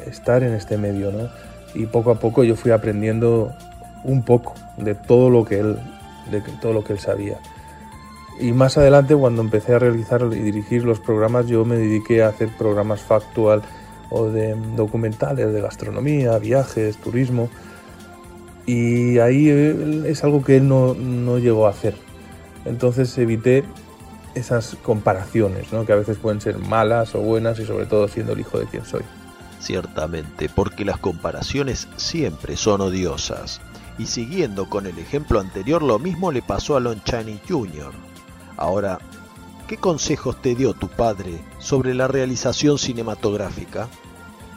Speaker 20: estar en este medio, ¿no? Y poco a poco yo fui aprendiendo un poco de todo lo que él, de todo lo que él sabía. Y más adelante, cuando empecé a realizar y dirigir los programas, yo me dediqué a hacer programas factual o de documentales de gastronomía, viajes, turismo. Y ahí es algo que él no, no llegó a hacer. Entonces evité esas comparaciones, ¿no? que a veces pueden ser malas o buenas y sobre todo siendo el hijo de quien soy.
Speaker 6: Ciertamente, porque las comparaciones siempre son odiosas. Y siguiendo con el ejemplo anterior, lo mismo le pasó a Lon Chaney Jr. Ahora, ¿qué consejos te dio tu padre sobre la realización cinematográfica?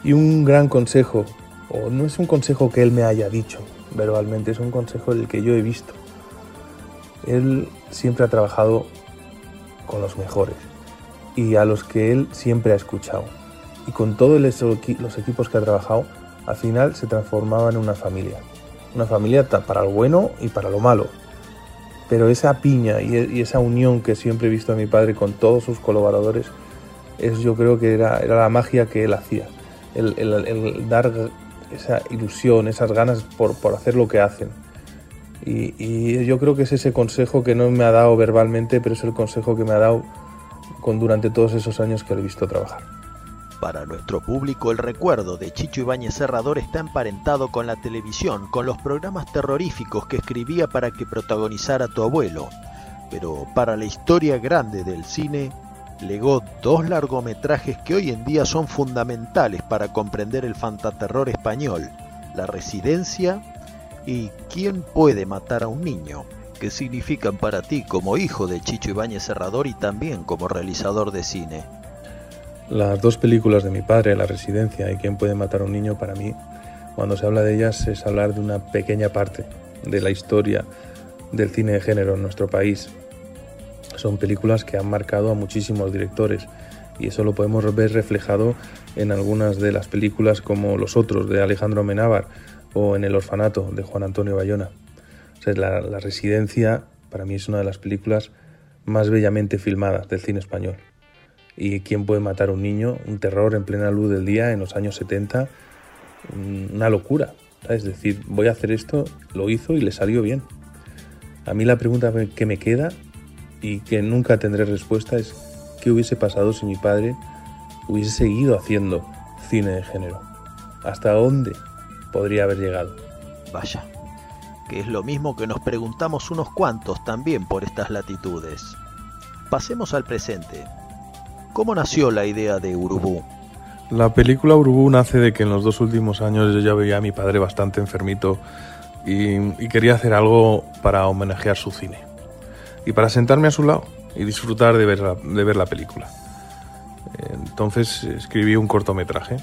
Speaker 20: Y un gran consejo, o no es un consejo que él me haya dicho verbalmente, es un consejo del que yo he visto. Él siempre ha trabajado con los mejores y a los que él siempre ha escuchado. Y con todos los equipos que ha trabajado, al final se transformaba en una familia. Una familia para lo bueno y para lo malo pero esa piña y, esa unión que siempre he visto a mi padre con todos sus colaboradores, es, yo creo que era, la magia que él hacía. El, dar esa ilusión, esas ganas por, hacer lo que hacen. Y, y, yo creo que es ese consejo que no me ha dado verbalmente, pero es el consejo que me ha dado con, durante todos esos años que lo he visto trabajar.
Speaker 6: Para nuestro público, el recuerdo de Chicho Ibáñez Serrador está emparentado con la televisión, con los programas terroríficos que escribía para que protagonizara tu abuelo. Pero para la historia grande del cine, legó dos largometrajes que hoy en día son fundamentales para comprender el fantaterror español, La Residencia y ¿Quién puede matar a un niño? que significan para ti como hijo de Chicho Ibáñez Serrador y también como realizador de cine.
Speaker 20: Las dos películas de mi padre, La Residencia y Quién puede matar a un niño, para mí, cuando se habla de ellas es hablar de una pequeña parte de la historia del cine de género en nuestro país. Son películas que han marcado a muchísimos directores y eso lo podemos ver reflejado en algunas de las películas como Los Otros de Alejandro Menábar o en El Orfanato de Juan Antonio Bayona. la, la Residencia para mí es una de las películas más bellamente filmadas del cine español y quién puede matar a un niño, un terror en plena luz del día en los años 70, una locura. Es decir, voy a hacer esto, lo hizo y le salió bien. A mí la pregunta que me queda y que nunca tendré respuesta es qué hubiese pasado si mi padre hubiese seguido haciendo cine de género. ¿Hasta dónde podría haber llegado?
Speaker 6: Vaya, que es lo mismo que nos preguntamos unos cuantos también por estas latitudes. Pasemos al presente. ¿Cómo nació la idea de Urubú?
Speaker 20: La película Urubú nace de que en los dos últimos años yo ya veía a mi padre bastante enfermito y, quería hacer algo para homenajear su cine y para sentarme a su lado y disfrutar de ver la, de ver la película. Entonces escribí un cortometraje,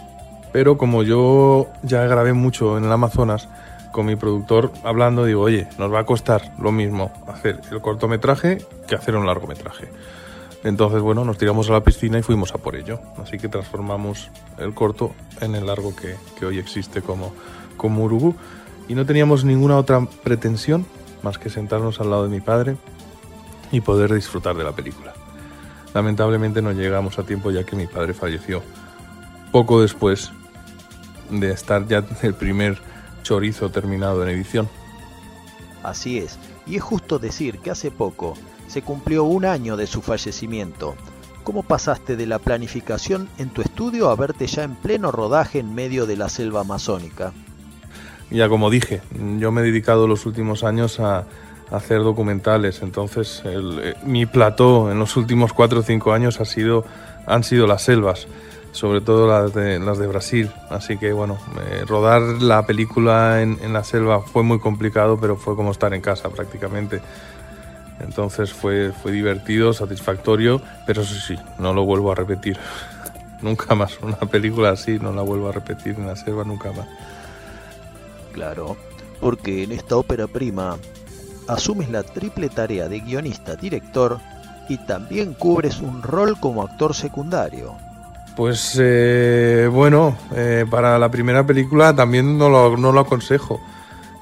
Speaker 20: pero como yo ya grabé mucho en el Amazonas, con mi productor hablando, digo, oye, nos va a costar lo mismo hacer el cortometraje que hacer un largometraje. Entonces, bueno, nos tiramos a la piscina y fuimos a por ello. Así que transformamos el corto en el largo que, hoy existe como, como Urugu. Y no teníamos ninguna otra pretensión más que sentarnos al lado de mi padre y poder disfrutar de la película. Lamentablemente no llegamos a tiempo ya que mi padre falleció poco después de estar ya el primer chorizo terminado en edición.
Speaker 6: Así es, y es justo decir que hace poco se cumplió un año de su fallecimiento. ¿Cómo pasaste de la planificación en tu estudio a verte ya en pleno rodaje en medio de la selva amazónica?
Speaker 20: Ya como dije, yo me he dedicado los últimos años a, hacer documentales, entonces eh, mi plató en los últimos cuatro o cinco años ha sido, han sido las selvas, sobre todo las de, Brasil. Así que bueno, eh, rodar la película en, en la selva fue muy complicado, pero fue como estar en casa prácticamente. Entonces fue, fue divertido, satisfactorio, pero eso sí, no lo vuelvo a repetir. nunca más. Una película así no la vuelvo a repetir en la selva nunca más.
Speaker 6: Claro, porque en esta ópera prima asumes la triple tarea de guionista, director y también cubres un rol como actor secundario.
Speaker 20: Pues eh, bueno, eh, para la primera película también no lo, no lo aconsejo.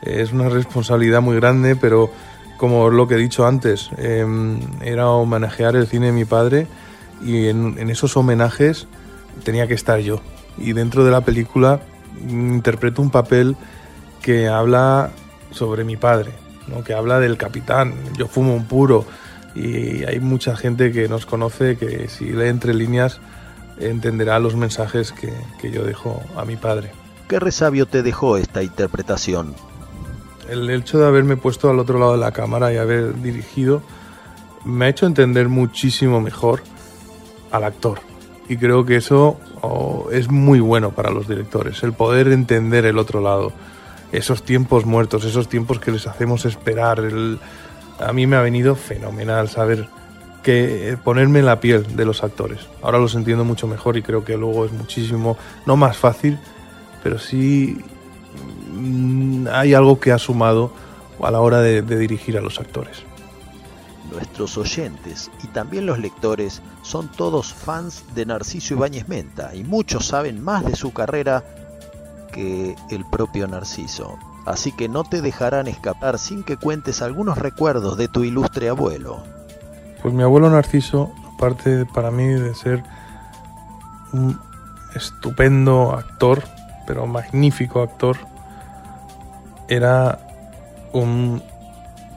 Speaker 20: Es una responsabilidad muy grande, pero como lo que he dicho antes, em, era homenajear el cine de mi padre y en, en, esos homenajes tenía que estar yo. Y dentro de la película interpreto un papel que habla sobre mi padre, ¿no? que habla del capitán, yo fumo un puro y hay mucha gente que nos conoce que si lee entre líneas entenderá los mensajes que, que yo dejo a mi padre.
Speaker 6: ¿Qué resabio te dejó esta interpretación?
Speaker 20: El hecho de haberme puesto al otro lado de la cámara y haber dirigido me ha hecho entender muchísimo mejor al actor. Y creo que eso oh, es muy bueno para los directores, el poder entender el otro lado, esos tiempos muertos, esos tiempos que les hacemos esperar. A mí me ha venido fenomenal saber que ponerme en la piel de los actores. Ahora los entiendo mucho mejor y creo que luego es muchísimo, no más fácil, pero sí hay algo que ha sumado a la hora de, de dirigir a los actores.
Speaker 6: Nuestros oyentes y también los lectores son todos fans de Narciso Ibáñez Menta y muchos saben más de su carrera que el propio Narciso. Así que no te dejarán escapar sin que cuentes algunos recuerdos de tu ilustre abuelo.
Speaker 20: Pues mi abuelo Narciso, aparte para mí de ser un estupendo actor, pero magnífico actor, era un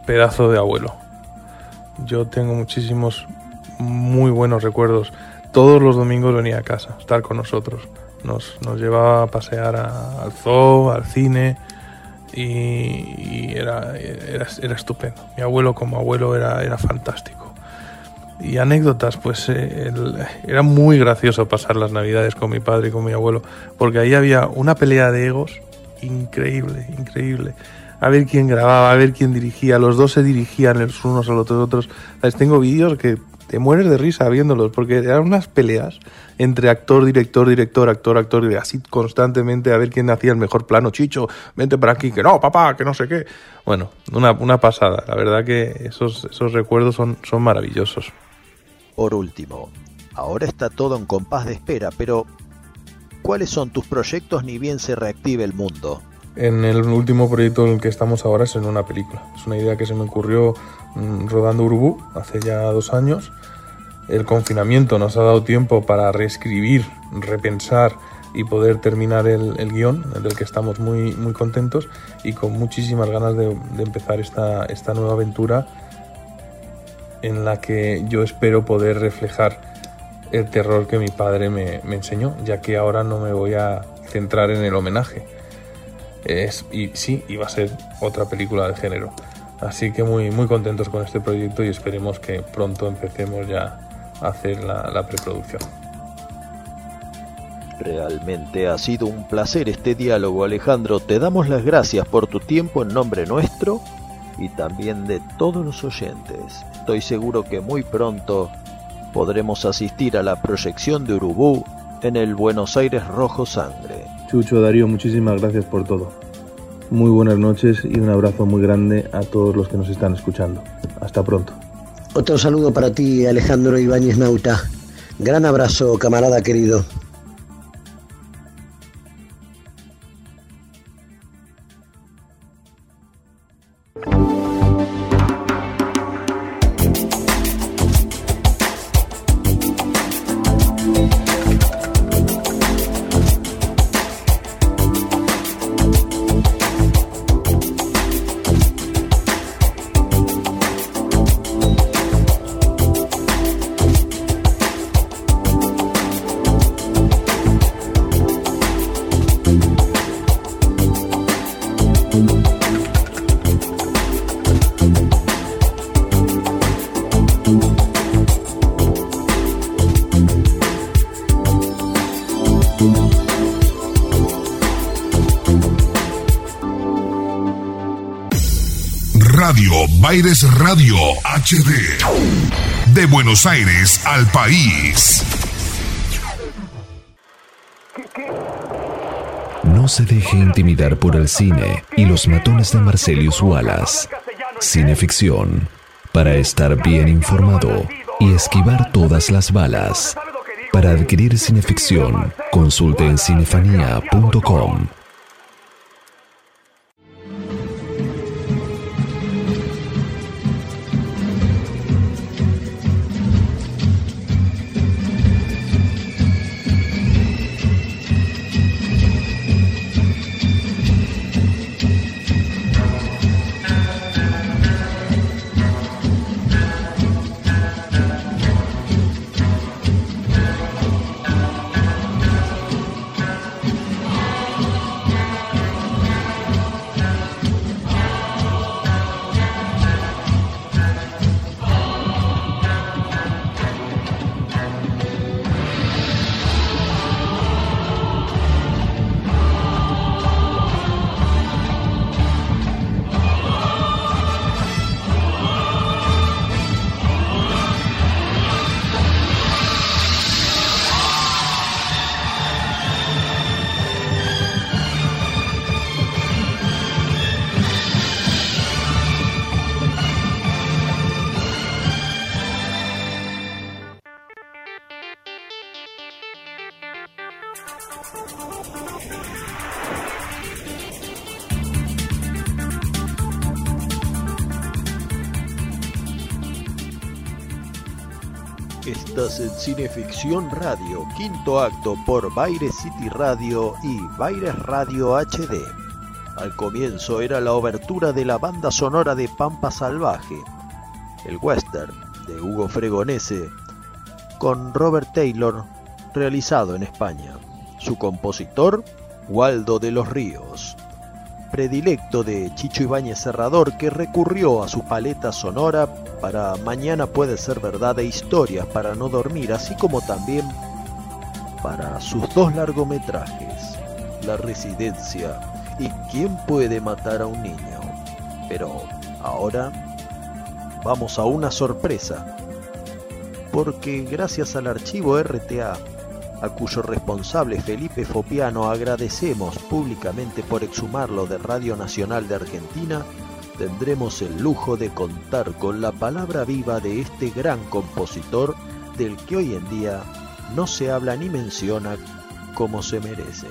Speaker 20: pedazo de abuelo. Yo tengo muchísimos muy buenos recuerdos. Todos los domingos venía a casa, a estar con nosotros. Nos, nos llevaba a pasear al zoo, al cine y, era, era, era, estupendo. Mi abuelo como abuelo era, era fantástico. Y anécdotas, pues eh, era muy gracioso pasar las navidades con mi padre y con mi abuelo, porque ahí había una pelea de egos increíble, increíble a ver quién grababa, a ver quién dirigía. Los dos se dirigían los unos a los otros. Tengo vídeos que te mueres de risa viéndolos, porque eran unas peleas entre actor, director, director, actor, actor, así constantemente a ver quién hacía el mejor plano. Chicho, vente para aquí, que no, papá, que no sé qué. Bueno, una, pasada. La verdad que esos, esos recuerdos son, son maravillosos.
Speaker 6: Por último, ahora está todo en compás de espera, pero ¿cuáles son tus proyectos ni bien se reactive el mundo?
Speaker 20: En el último proyecto en el que estamos ahora es en una película. Es una idea que se me ocurrió mmm, rodando Urubú hace ya dos años. El confinamiento nos ha dado tiempo para reescribir, repensar y poder terminar el, el guion, del que estamos muy, muy contentos y con muchísimas ganas de, de empezar esta, esta nueva aventura en la que yo espero poder reflejar el terror que mi padre me, me enseñó, ya que ahora no me voy a centrar en el homenaje es, y sí, iba a ser otra película de género. Así que muy, muy contentos con este proyecto y esperemos que pronto empecemos ya a hacer la preproducción.
Speaker 6: Realmente ha sido un placer este diálogo, Alejandro. Te damos las gracias por tu tiempo en nombre nuestro y también de todos los oyentes. Estoy seguro que muy pronto podremos asistir a la proyección de Urubú en el Buenos Aires Rojo Sangre.
Speaker 20: Chucho, Darío, muchísimas gracias por todo. Muy buenas noches y un abrazo muy grande a todos los que nos están escuchando. Hasta pronto.
Speaker 2: Otro saludo para ti, Alejandro Ibáñez Nauta. Gran abrazo, camarada querido.
Speaker 9: Radio HD. De Buenos Aires al país.
Speaker 13: No se deje intimidar por el cine y los matones de Marcelius Wallace. Cineficción, para estar bien informado y esquivar todas las balas. Para adquirir cineficción, consulte en cinefanía.com.
Speaker 6: En Cineficción Radio, quinto acto por Baire City Radio y Baires Radio HD. Al comienzo era la obertura de la banda sonora de Pampa Salvaje, el western de Hugo Fregonese, con Robert Taylor, realizado en España. Su compositor, Waldo de los Ríos, predilecto de Chicho Ibáñez Serrador, que recurrió a su paleta sonora para Mañana puede ser verdad e historias para no dormir, así como también para sus dos largometrajes, La Residencia y ¿Quién puede matar a un niño? Pero ahora vamos a una sorpresa, porque gracias al archivo RTA, a cuyo responsable Felipe Fopiano agradecemos públicamente por exhumarlo de Radio Nacional de Argentina, tendremos el lujo de contar con la palabra viva de este gran compositor del que hoy en día no se habla ni menciona como se merece.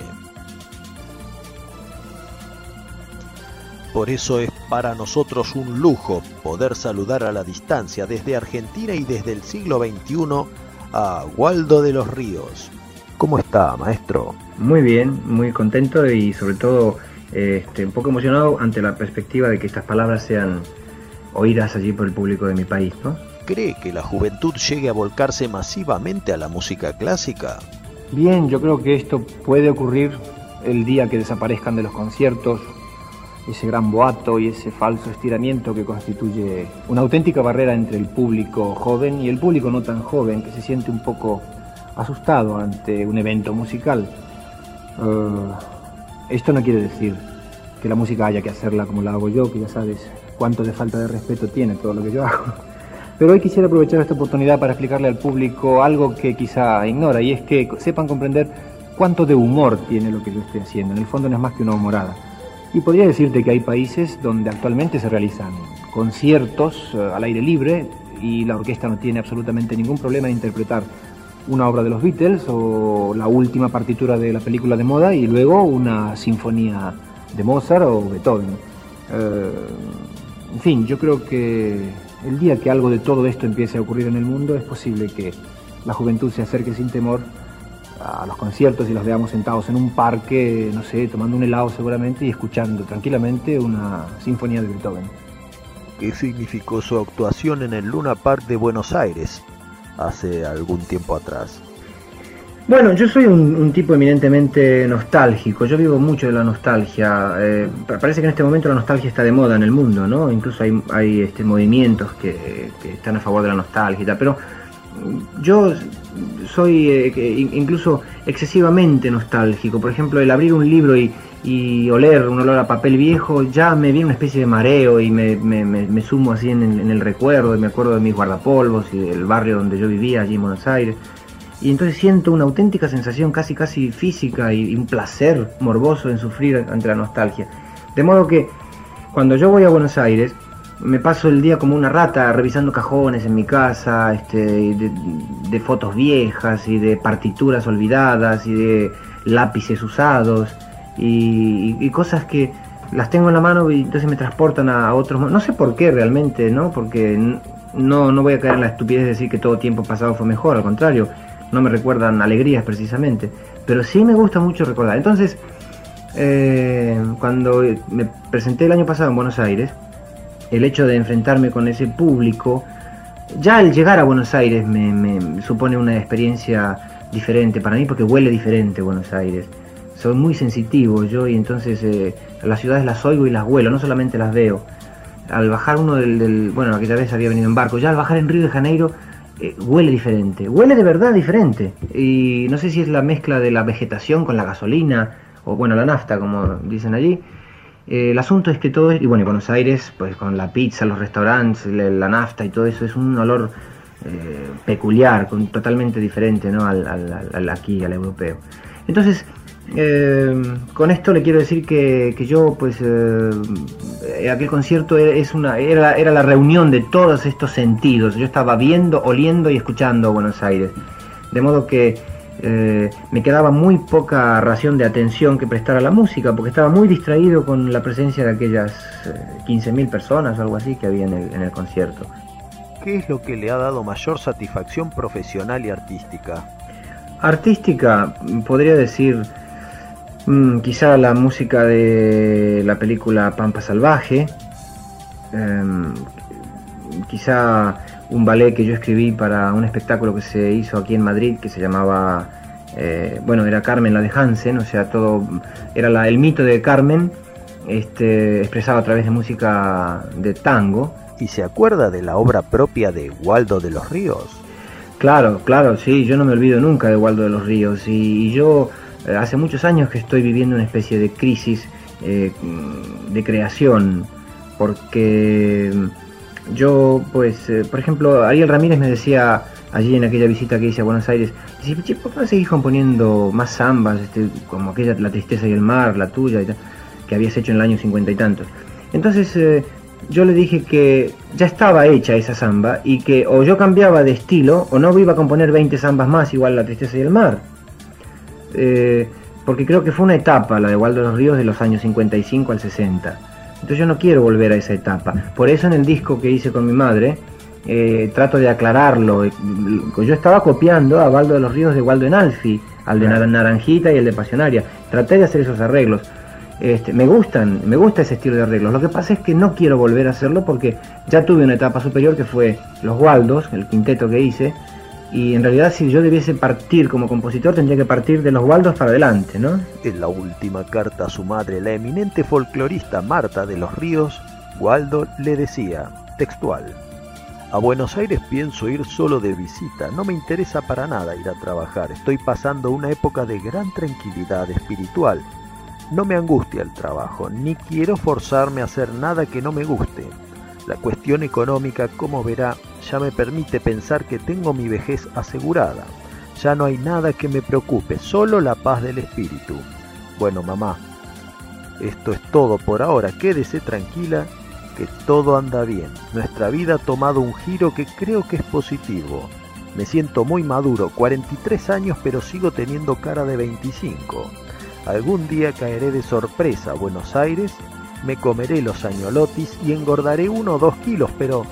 Speaker 6: Por eso es para nosotros un lujo poder saludar a la distancia desde Argentina y desde el siglo XXI a Waldo de los Ríos. ¿Cómo está, maestro?
Speaker 21: Muy bien, muy contento y sobre todo este, un poco emocionado ante la perspectiva de que estas palabras sean oídas allí por el público de mi país. ¿no?
Speaker 6: ¿Cree que la juventud llegue a volcarse masivamente a la música clásica?
Speaker 21: Bien, yo creo que esto puede ocurrir el día que desaparezcan de los conciertos ese gran boato y ese falso estiramiento que constituye una auténtica barrera entre el público joven y el público no tan joven que se siente un poco asustado ante un evento musical. Eh, esto no quiere decir que la música haya que hacerla como la hago yo, que ya sabes cuánto de falta de respeto tiene todo lo que yo hago. Pero hoy quisiera aprovechar esta oportunidad para explicarle al público algo que quizá ignora, y es que sepan comprender cuánto de humor tiene lo que yo estoy haciendo. En el fondo no es más que una humorada. Y podría decirte que hay países donde actualmente se realizan conciertos eh, al aire libre y la orquesta no tiene absolutamente ningún problema en interpretar una obra de los Beatles o la última partitura de la película de moda y luego una sinfonía de Mozart o Beethoven. Eh, en fin, yo creo que el día que algo de todo esto empiece a ocurrir en el mundo es posible que la juventud se acerque sin temor a los conciertos y los veamos sentados en un parque, no sé, tomando un helado seguramente y escuchando tranquilamente una sinfonía de Beethoven.
Speaker 6: ¿Qué significó su actuación en el Luna Park de Buenos Aires hace algún tiempo atrás?
Speaker 21: Bueno, yo soy un, tipo eminentemente nostálgico, yo vivo mucho de la nostalgia. Eh, parece que en este momento la nostalgia está de moda en el mundo, ¿no? Incluso hay, hay este, movimientos que, que, están a favor de la nostalgia, pero yo soy eh, incluso excesivamente nostálgico. Por ejemplo, el abrir un libro y, oler un olor a papel viejo ya me viene una especie de mareo y me, sumo así en, el recuerdo y me acuerdo de mis guardapolvos y del barrio donde yo vivía, allí en Buenos Aires. y entonces siento una auténtica sensación casi casi física y, un placer morboso en sufrir ante la nostalgia. De modo que cuando yo voy a Buenos Aires, me paso el día como una rata revisando cajones en mi casa, este, de, fotos viejas y de partituras olvidadas y de lápices usados y, cosas que las tengo en la mano y entonces me transportan a otros. No sé por qué realmente, ¿no? Porque no, no voy a caer en la estupidez de decir que todo tiempo pasado fue mejor, al contrario, no me recuerdan alegrías precisamente, pero sí me gusta mucho recordar. Entonces, eh, cuando me presenté el año pasado en Buenos Aires, el hecho de enfrentarme con ese público, ya al llegar a Buenos Aires me, supone una experiencia diferente para mí porque huele diferente Buenos Aires. Soy muy sensitivo yo y entonces eh, las ciudades las oigo y las huelo, no solamente las veo. Al bajar uno del, bueno, aquella vez había venido en barco, ya al bajar en Río de Janeiro eh, huele diferente, huele de verdad diferente. Y no sé si es la mezcla de la vegetación con la gasolina, o bueno, la nafta, como dicen allí. Eh, el asunto es que todo, y bueno, Buenos Aires, pues con la pizza, los restaurantes, la, nafta y todo eso, es un olor peculiar, totalmente diferente ¿no? al, aquí, al europeo. Entonces, eh, con esto le quiero decir que, yo, pues, aquel concierto es una, era, era la reunión de todos estos sentidos. Yo estaba viendo, oliendo y escuchando Buenos Aires. De modo que eh, me quedaba muy poca ración de atención que prestar a la música, porque estaba muy distraído con la presencia de aquellas 15.000 eh, personas o algo así que había en el, en el concierto.
Speaker 6: ¿Qué es lo que le ha dado mayor satisfacción profesional y artística?
Speaker 21: Artística, podría decir, mm, quizá la música de la película Pampa Salvaje, em, quizá un ballet que yo escribí para un espectáculo que se hizo aquí en Madrid que se llamaba, eh, bueno, era Carmen la de Hansen, o sea, todo era la, el mito de Carmen este, expresado a través de música de tango.
Speaker 6: ¿Y se acuerda de la obra propia de Waldo de los Ríos?
Speaker 21: Claro, claro, sí, yo no me olvido nunca de Waldo de los Ríos y, yo hace muchos años que estoy viviendo una especie de crisis eh, de creación porque yo, pues, eh, por ejemplo, Ariel Ramírez me decía allí en aquella visita que hice a Buenos Aires, dice, ¿por qué no seguís componiendo más zambas, este, como aquella La tristeza y el mar, la tuya, que habías hecho en el año cincuenta y tantos? Entonces eh, yo le dije que ya estaba hecha esa samba y que o yo cambiaba de estilo o no iba a componer 20 zambas más igual La tristeza y el mar. Eh, porque creo que fue una etapa, la de Waldo de los Ríos, de los años 55 al 60 entonces yo no quiero volver a esa etapa. Por eso en el disco que hice con mi madre, eh, trato de aclararlo. Yo estaba copiando a Waldo de los Ríos de Waldo Enalfi, al de Naranjita y el de Pasionaria. Traté de hacer esos arreglos. Este, me gustan, me gusta ese estilo de arreglos. Lo que pasa es que no quiero volver a hacerlo porque ya tuve una etapa superior que fue Los Waldos, el quinteto que hice, y en realidad si yo debiese partir como compositor tendría que partir de los Waldos para adelante, ¿no?
Speaker 6: En la última carta a su madre, la eminente folclorista Marta de los Ríos, Waldo le decía, textual, a Buenos Aires pienso ir solo de visita, no me interesa para nada ir a trabajar, estoy pasando una época de gran tranquilidad espiritual. No me angustia el trabajo, ni quiero forzarme a hacer nada que no me guste. La cuestión económica, como verá, ya me permite pensar que tengo mi vejez asegurada. Ya no hay nada que me preocupe, solo la paz del espíritu. Bueno, mamá, esto es todo por ahora. Quédese tranquila que todo anda bien. Nuestra vida ha tomado un giro que creo que es positivo. Me siento muy maduro, 43 años, pero sigo teniendo cara de 25. Algún día caeré de sorpresa a Buenos Aires me comeré los añolotis y engordaré uno o dos kilos, pero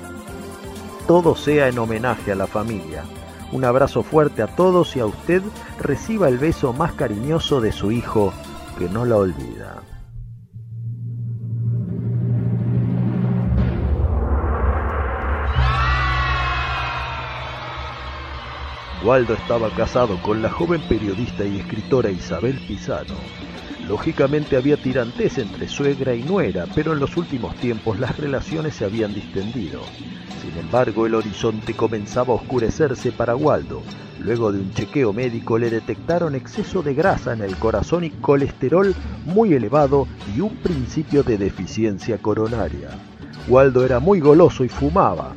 Speaker 6: todo sea en homenaje a la familia. Un abrazo fuerte a todos y a usted reciba el beso más cariñoso de su hijo, que no la olvida. Waldo estaba casado con la joven periodista y escritora Isabel Pizano. Lógicamente había tirantes entre suegra y nuera, pero en los últimos tiempos las relaciones se habían distendido. Sin embargo, el horizonte comenzaba a oscurecerse para Waldo. Luego de un chequeo médico le detectaron exceso de grasa en el corazón y colesterol muy elevado y un principio de deficiencia coronaria. Waldo era muy goloso y fumaba.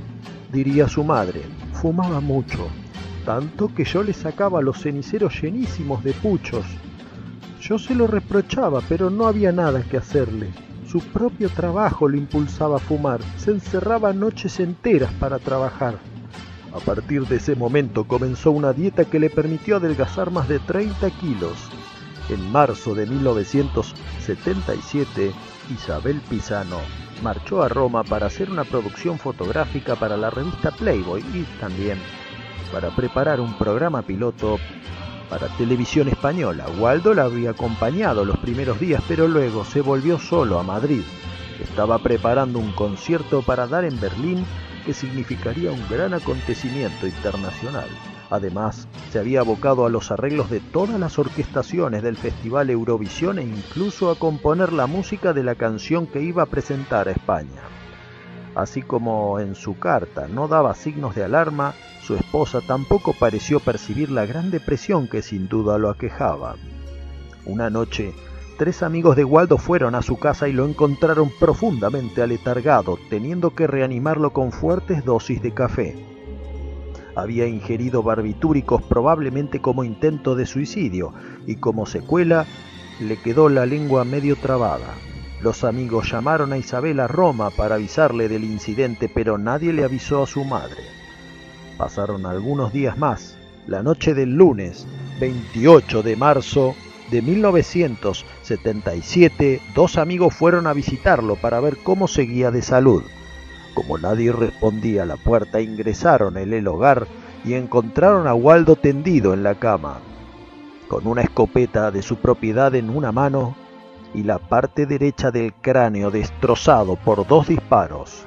Speaker 6: Diría su madre, fumaba mucho. Tanto que yo le sacaba los ceniceros llenísimos de puchos. Yo se lo reprochaba, pero no había nada que hacerle. Su propio trabajo lo impulsaba a fumar. Se encerraba noches enteras para trabajar. A partir de ese momento comenzó una dieta que le permitió adelgazar más de 30 kilos. En marzo de 1977, Isabel Pisano marchó a Roma para hacer una producción fotográfica para la revista Playboy y también para preparar un programa piloto para televisión española. Waldo la había acompañado los primeros días, pero luego se volvió solo a Madrid. Estaba preparando un concierto para dar en Berlín que significaría un gran acontecimiento internacional. Además, se había abocado a los arreglos de todas las orquestaciones del Festival Eurovisión e incluso a componer la música de la canción que iba a presentar a España. Así como en su carta no daba signos de alarma, su esposa tampoco pareció percibir la gran depresión que sin duda lo aquejaba. Una noche, tres amigos de Waldo fueron a su casa y lo encontraron profundamente aletargado, teniendo que reanimarlo con fuertes dosis de café. Había ingerido barbitúricos probablemente como intento de suicidio y como secuela le quedó la lengua medio trabada. Los amigos llamaron a Isabel a Roma para avisarle del incidente, pero nadie le avisó a su madre. Pasaron algunos días más. La noche del lunes 28 de marzo de 1977, dos amigos fueron a visitarlo para ver cómo seguía de salud. Como nadie respondía a la puerta, ingresaron en el hogar y encontraron a Waldo tendido en la cama, con una escopeta de su propiedad en una mano y la parte derecha del cráneo destrozado por dos disparos.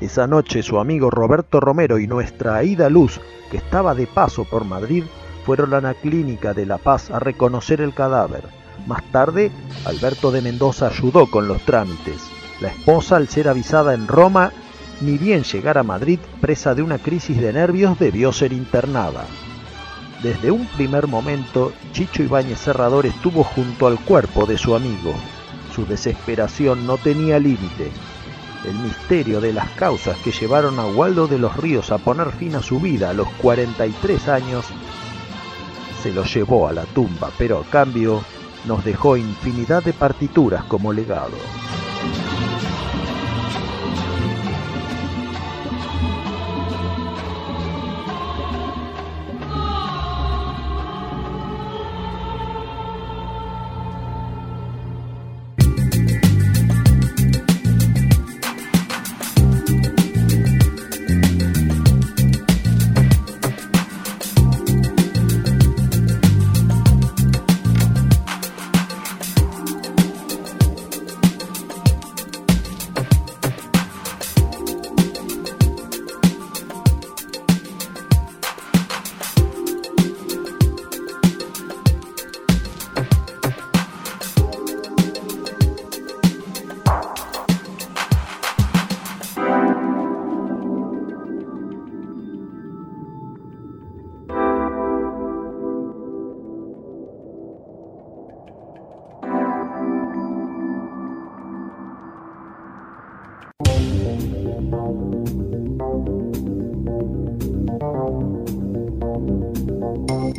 Speaker 6: Esa noche su amigo Roberto Romero y nuestra Aida Luz, que estaba de paso por Madrid, fueron a la clínica de La Paz a reconocer el cadáver. Más tarde, Alberto de Mendoza ayudó con los trámites. La esposa, al ser avisada en Roma, ni bien llegar a Madrid, presa de una crisis de nervios, debió ser internada. Desde un primer momento, Chicho Ibáñez Serrador estuvo junto al cuerpo de su amigo. Su desesperación no tenía límite. El misterio de las causas que llevaron a Waldo de los Ríos a poner fin a su vida a los 43 años se lo llevó a la tumba, pero a cambio nos dejó infinidad de partituras como legado.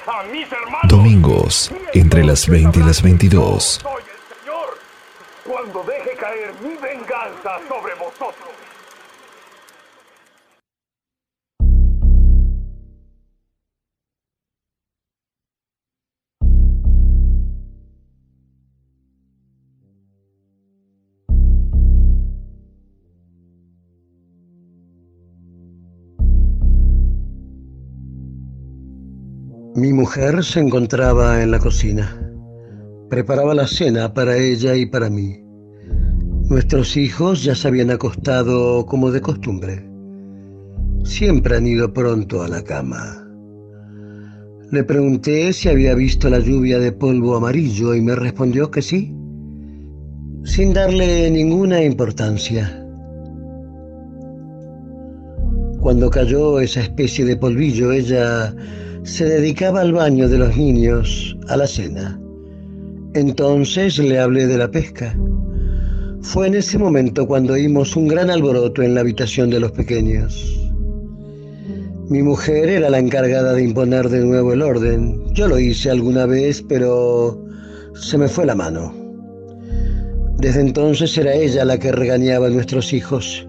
Speaker 12: a mis hermanos.
Speaker 13: Domingos, entre las 20 y las 22.
Speaker 2: Mi mujer se encontraba en la cocina. Preparaba la cena para ella y para mí. Nuestros hijos ya se habían acostado como de costumbre. siempre han ido pronto a la cama. Le pregunté si había visto la lluvia de polvo amarillo y me respondió que sí, sin darle ninguna importancia. Cuando cayó esa especie de polvillo, ella se dedicaba al baño de los niños, a la cena. Entonces le hablé de la pesca. Fue en ese momento cuando oímos un gran alboroto en la habitación de los pequeños. Mi mujer era la encargada de imponer de nuevo el orden. Yo lo hice alguna vez, pero se me fue la mano. Desde entonces era ella la que regañaba a nuestros hijos.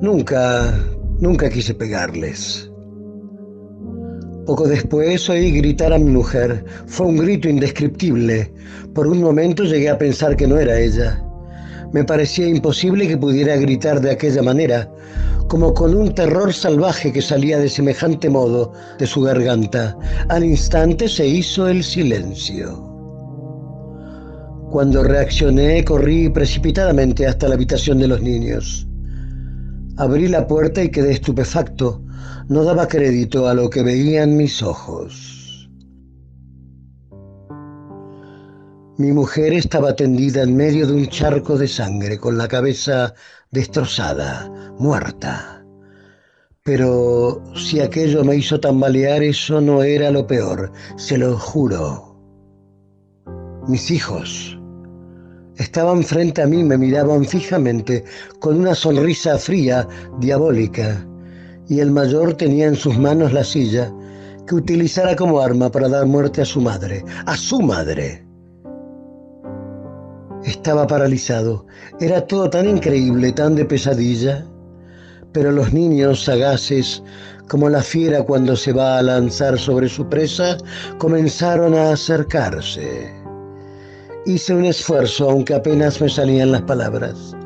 Speaker 2: Nunca, nunca quise pegarles. Poco después oí gritar a mi mujer. Fue un grito indescriptible. Por un momento llegué a pensar que no era ella. Me parecía imposible que pudiera gritar de aquella manera, como con un terror salvaje que salía de semejante modo de su garganta. Al instante se hizo el silencio. Cuando reaccioné, corrí precipitadamente hasta la habitación de los niños. Abrí la puerta y quedé estupefacto. No daba crédito a lo que veían mis ojos. Mi mujer estaba tendida en medio de un charco de sangre, con la cabeza destrozada, muerta. Pero si aquello me hizo tambalear, eso no era lo peor, se lo juro. Mis hijos estaban frente a mí, me miraban fijamente, con una sonrisa fría, diabólica, y el mayor tenía en sus manos la silla que utilizara como arma para dar muerte a su madre, a su madre. Estaba paralizado. Era todo tan increíble, tan de pesadilla. Pero los niños sagaces, como la fiera cuando se va a lanzar sobre su presa, comenzaron a acercarse. Hice un esfuerzo, aunque apenas me salían las palabras,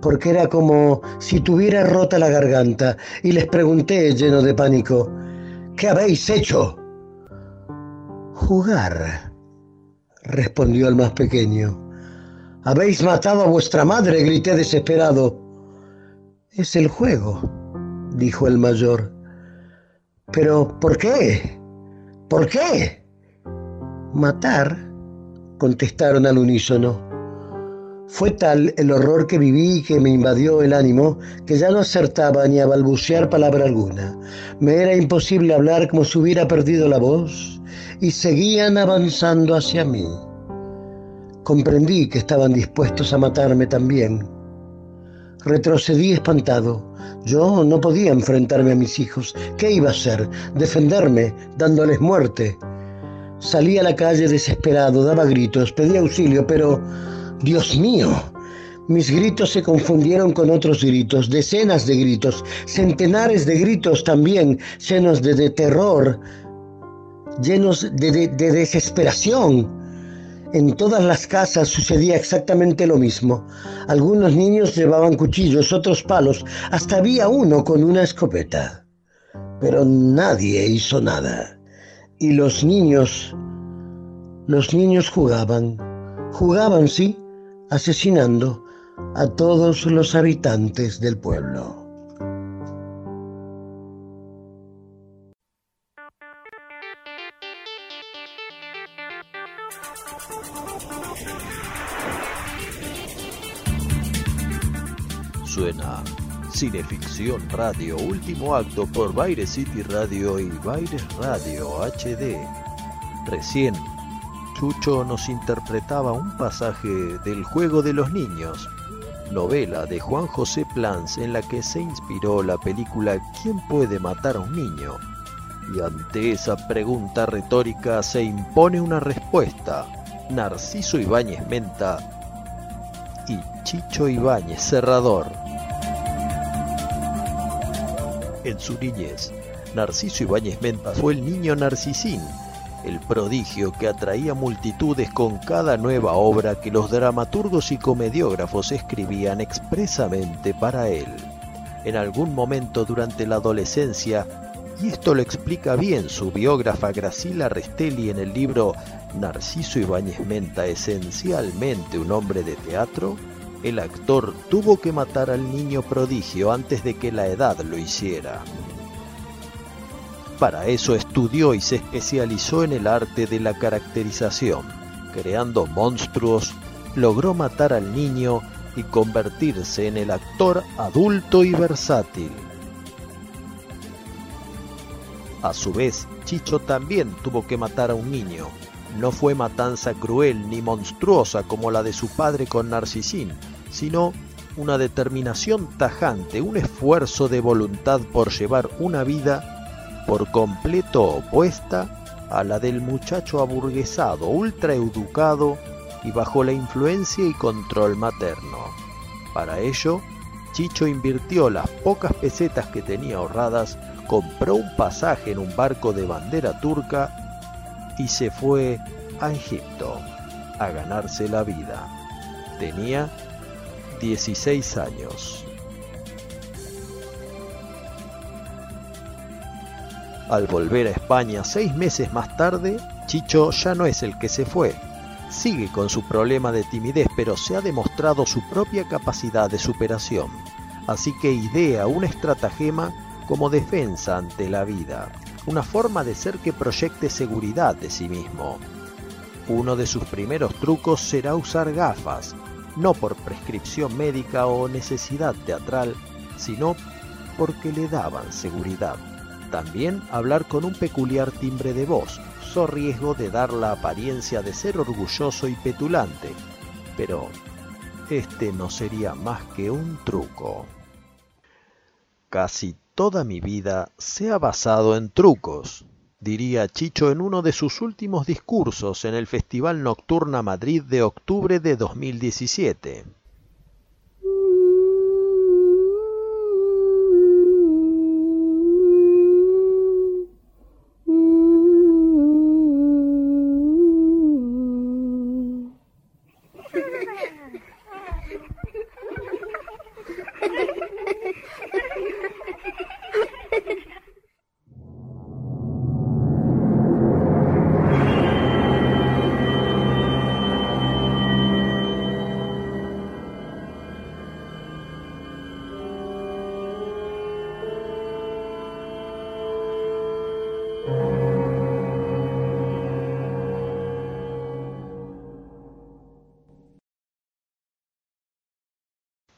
Speaker 2: porque era como si tuviera rota la garganta, y les pregunté, lleno de pánico, ¿qué habéis hecho? Jugar, respondió el más pequeño. Habéis matado a vuestra madre, grité desesperado. Es el juego, dijo el mayor. Pero, ¿por qué? ¿Por qué? Matar, contestaron al unísono. Fue tal el horror que viví y que me invadió el ánimo que ya no acertaba ni a balbucear palabra alguna. Me era imposible hablar como si hubiera perdido la voz y seguían avanzando hacia mí. Comprendí que estaban dispuestos a matarme también. Retrocedí espantado. Yo no podía enfrentarme a mis hijos. ¿Qué iba a hacer? ¿Defenderme, dándoles muerte? Salí a la calle desesperado, daba gritos, pedía auxilio, pero, Dios mío, mis gritos se confundieron con otros gritos, decenas de gritos, centenares de gritos también, llenos de, terror, llenos de desesperación. En todas las casas sucedía exactamente lo mismo. Algunos niños llevaban cuchillos, otros palos, hasta había uno con una escopeta. Pero nadie hizo nada. Y los niños, los niños jugaban, jugaban, sí, asesinando a todos los habitantes del pueblo.
Speaker 6: Suena Cineficción Radio, último acto por Baire City Radio y Baires Radio HD. Recién, Chucho nos interpretaba un pasaje del Juego de los Niños, novela de Juan José Plans en la que se inspiró la película ¿Quién puede matar a un niño? Y ante esa pregunta retórica se impone una respuesta. Narciso Ibáñez Menta y Chicho Ibáñez Cerrador. En su niñez, Narciso Ibáñez Menta fue el niño Narcisín, el prodigio que atraía multitudes con cada nueva obra que los dramaturgos y comediógrafos escribían expresamente para él. En algún momento durante la adolescencia, y esto lo explica bien su biógrafa Gracila Restelli en el libro Narciso Ibáñez Menta, esencialmente un hombre de teatro, el actor tuvo que matar al niño prodigio antes de que la edad lo hiciera. Para eso estudió y se especializó en el arte de la caracterización. Creando monstruos, logró matar al niño y convertirse en el actor adulto y versátil. A su vez, Chicho también tuvo que matar a un niño. No fue matanza cruel ni monstruosa como la de su padre con Narcisín, sino una determinación tajante, un esfuerzo de voluntad por llevar una vida por completo opuesta a la del muchacho aburguesado, ultraeducado y bajo la influencia y control materno. Para ello, Chicho invirtió las pocas pesetas que tenía ahorradas, compró un pasaje en un barco de bandera turca y se fue a Egipto a ganarse la vida. Tenía 16 años. Al volver a España seis meses más tarde, Chicho ya no es el que se fue. Sigue con su problema de timidez, pero se ha demostrado su propia capacidad de superación. Así que idea una estratagema como defensa ante la vida, una forma de ser que proyecte seguridad de sí mismo. Uno de sus primeros trucos será usar gafas, no por prescripción médica o necesidad teatral, sino porque le daban seguridad. También hablar con un peculiar timbre de voz, so riesgo de dar la apariencia de ser orgulloso y petulante, pero este no sería más que un truco. Casi toda mi vida se ha basado en trucos, diría Chicho en uno de sus últimos discursos en el Festival Nocturna Madrid de octubre de 2017.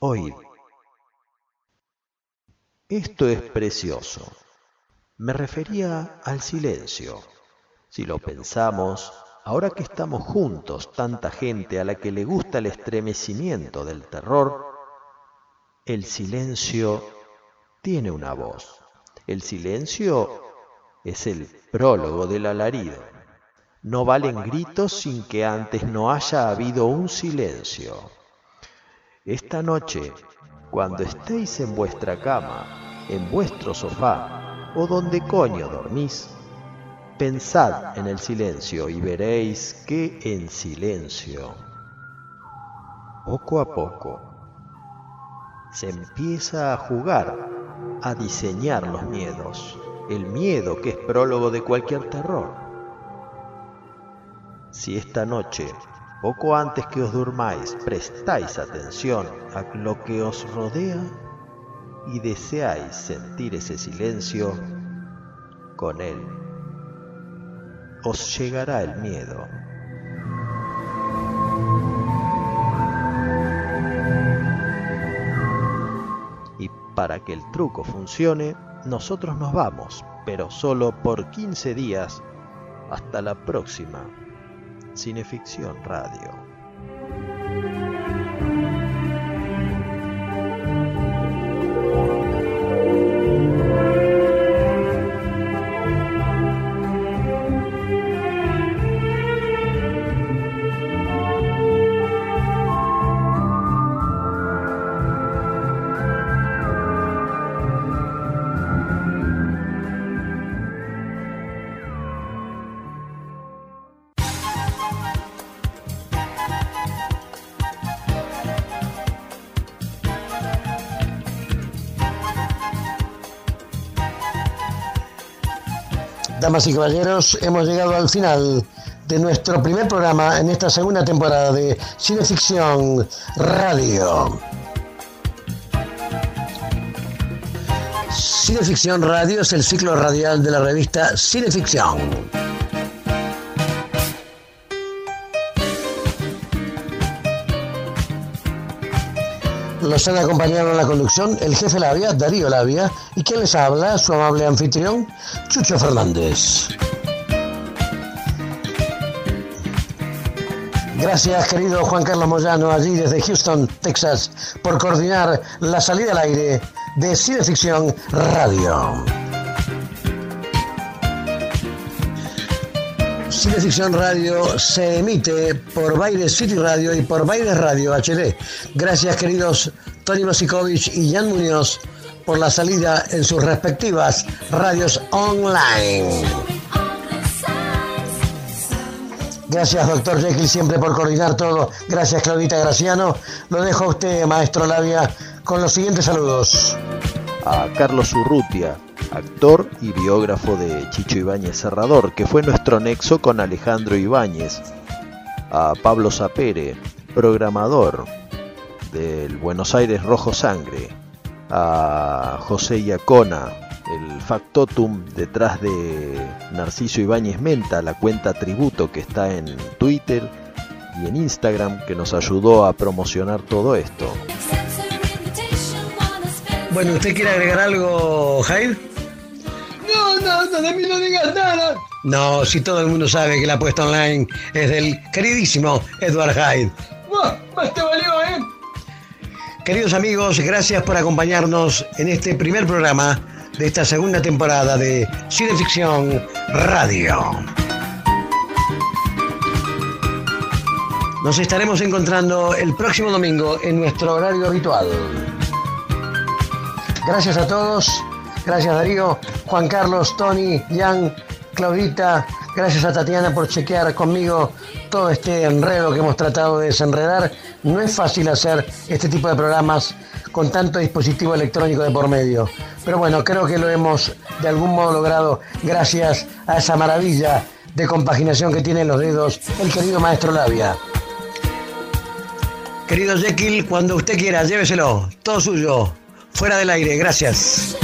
Speaker 6: Oíd. Esto es precioso. Me refería al silencio. Si lo pensamos, ahora que estamos juntos, tanta gente a la que le gusta el estremecimiento del terror, el silencio tiene una voz. El silencio es el prólogo del alarido. No valen gritos sin que antes no haya habido un silencio. Esta noche, cuando estéis en vuestra cama, en vuestro sofá o donde coño dormís, pensad en el silencio y veréis que en silencio, poco a poco, se empieza a jugar, a diseñar los miedos, el miedo que es prólogo de cualquier terror. Si esta noche poco antes que os durmáis, prestáis atención a lo que os rodea y deseáis sentir ese silencio, con él os llegará el miedo. Y para que el truco funcione, nosotros nos vamos, pero solo por 15 días. Hasta la próxima. Cineficción Radio.
Speaker 2: Damas y caballeros, hemos llegado al final de nuestro primer programa en esta segunda temporada de Cineficción Radio. Cineficción Radio es el ciclo radial de la revista Cineficción. Los han acompañado en la conducción el jefe Labia, Darío Labia, y quien les habla, su amable anfitrión, Chucho Fernández. Gracias, querido Juan Carlos Moyano, allí desde Houston, Texas, por coordinar la salida al aire de Cineficción Radio. Cineficción Radio se emite por Baile City Radio y por Baile Radio HD. Gracias, queridos Tony Mosikovic y Jan Muñoz, por la salida en sus respectivas radios online. Gracias, doctor Jekyll, siempre por coordinar todo. Gracias, Claudita Graciano. Lo dejo a usted, maestro Labia, con los siguientes saludos.
Speaker 6: A Carlos Urrutia, actor y biógrafo de Chicho Ibáñez Serrador, que fue nuestro nexo con Alejandro Ibáñez. A Pablo Sapere, programador del Buenos Aires Rojo Sangre. A José Iacona, el factotum detrás de Narciso Ibáñez Menta, la cuenta tributo que está en Twitter y en Instagram, que nos ayudó a promocionar todo esto.
Speaker 2: Bueno, ¿usted quiere agregar algo, Jair?
Speaker 10: No, no, no, de mí no digas nada.
Speaker 2: No, si todo el mundo sabe que la apuesta online es del queridísimo Edward Hyde.
Speaker 10: Buah, más te valió, ¿eh?
Speaker 2: Queridos amigos, gracias por acompañarnos en este primer programa de esta segunda temporada de Cineficción Radio. Nos estaremos encontrando el próximo domingo en nuestro horario habitual. Gracias a todos, gracias Darío, Juan Carlos, Tony, Jan, Claudita, gracias a Tatiana por chequear conmigo todo este enredo que hemos tratado de desenredar. No es fácil hacer este tipo de programas con tanto dispositivo electrónico de por medio. Pero bueno, creo que lo hemos de algún modo logrado gracias a esa maravilla de compaginación que tiene en los dedos el querido maestro Labia. Querido Jekyll, cuando usted quiera, lléveselo, todo suyo, fuera del aire, gracias.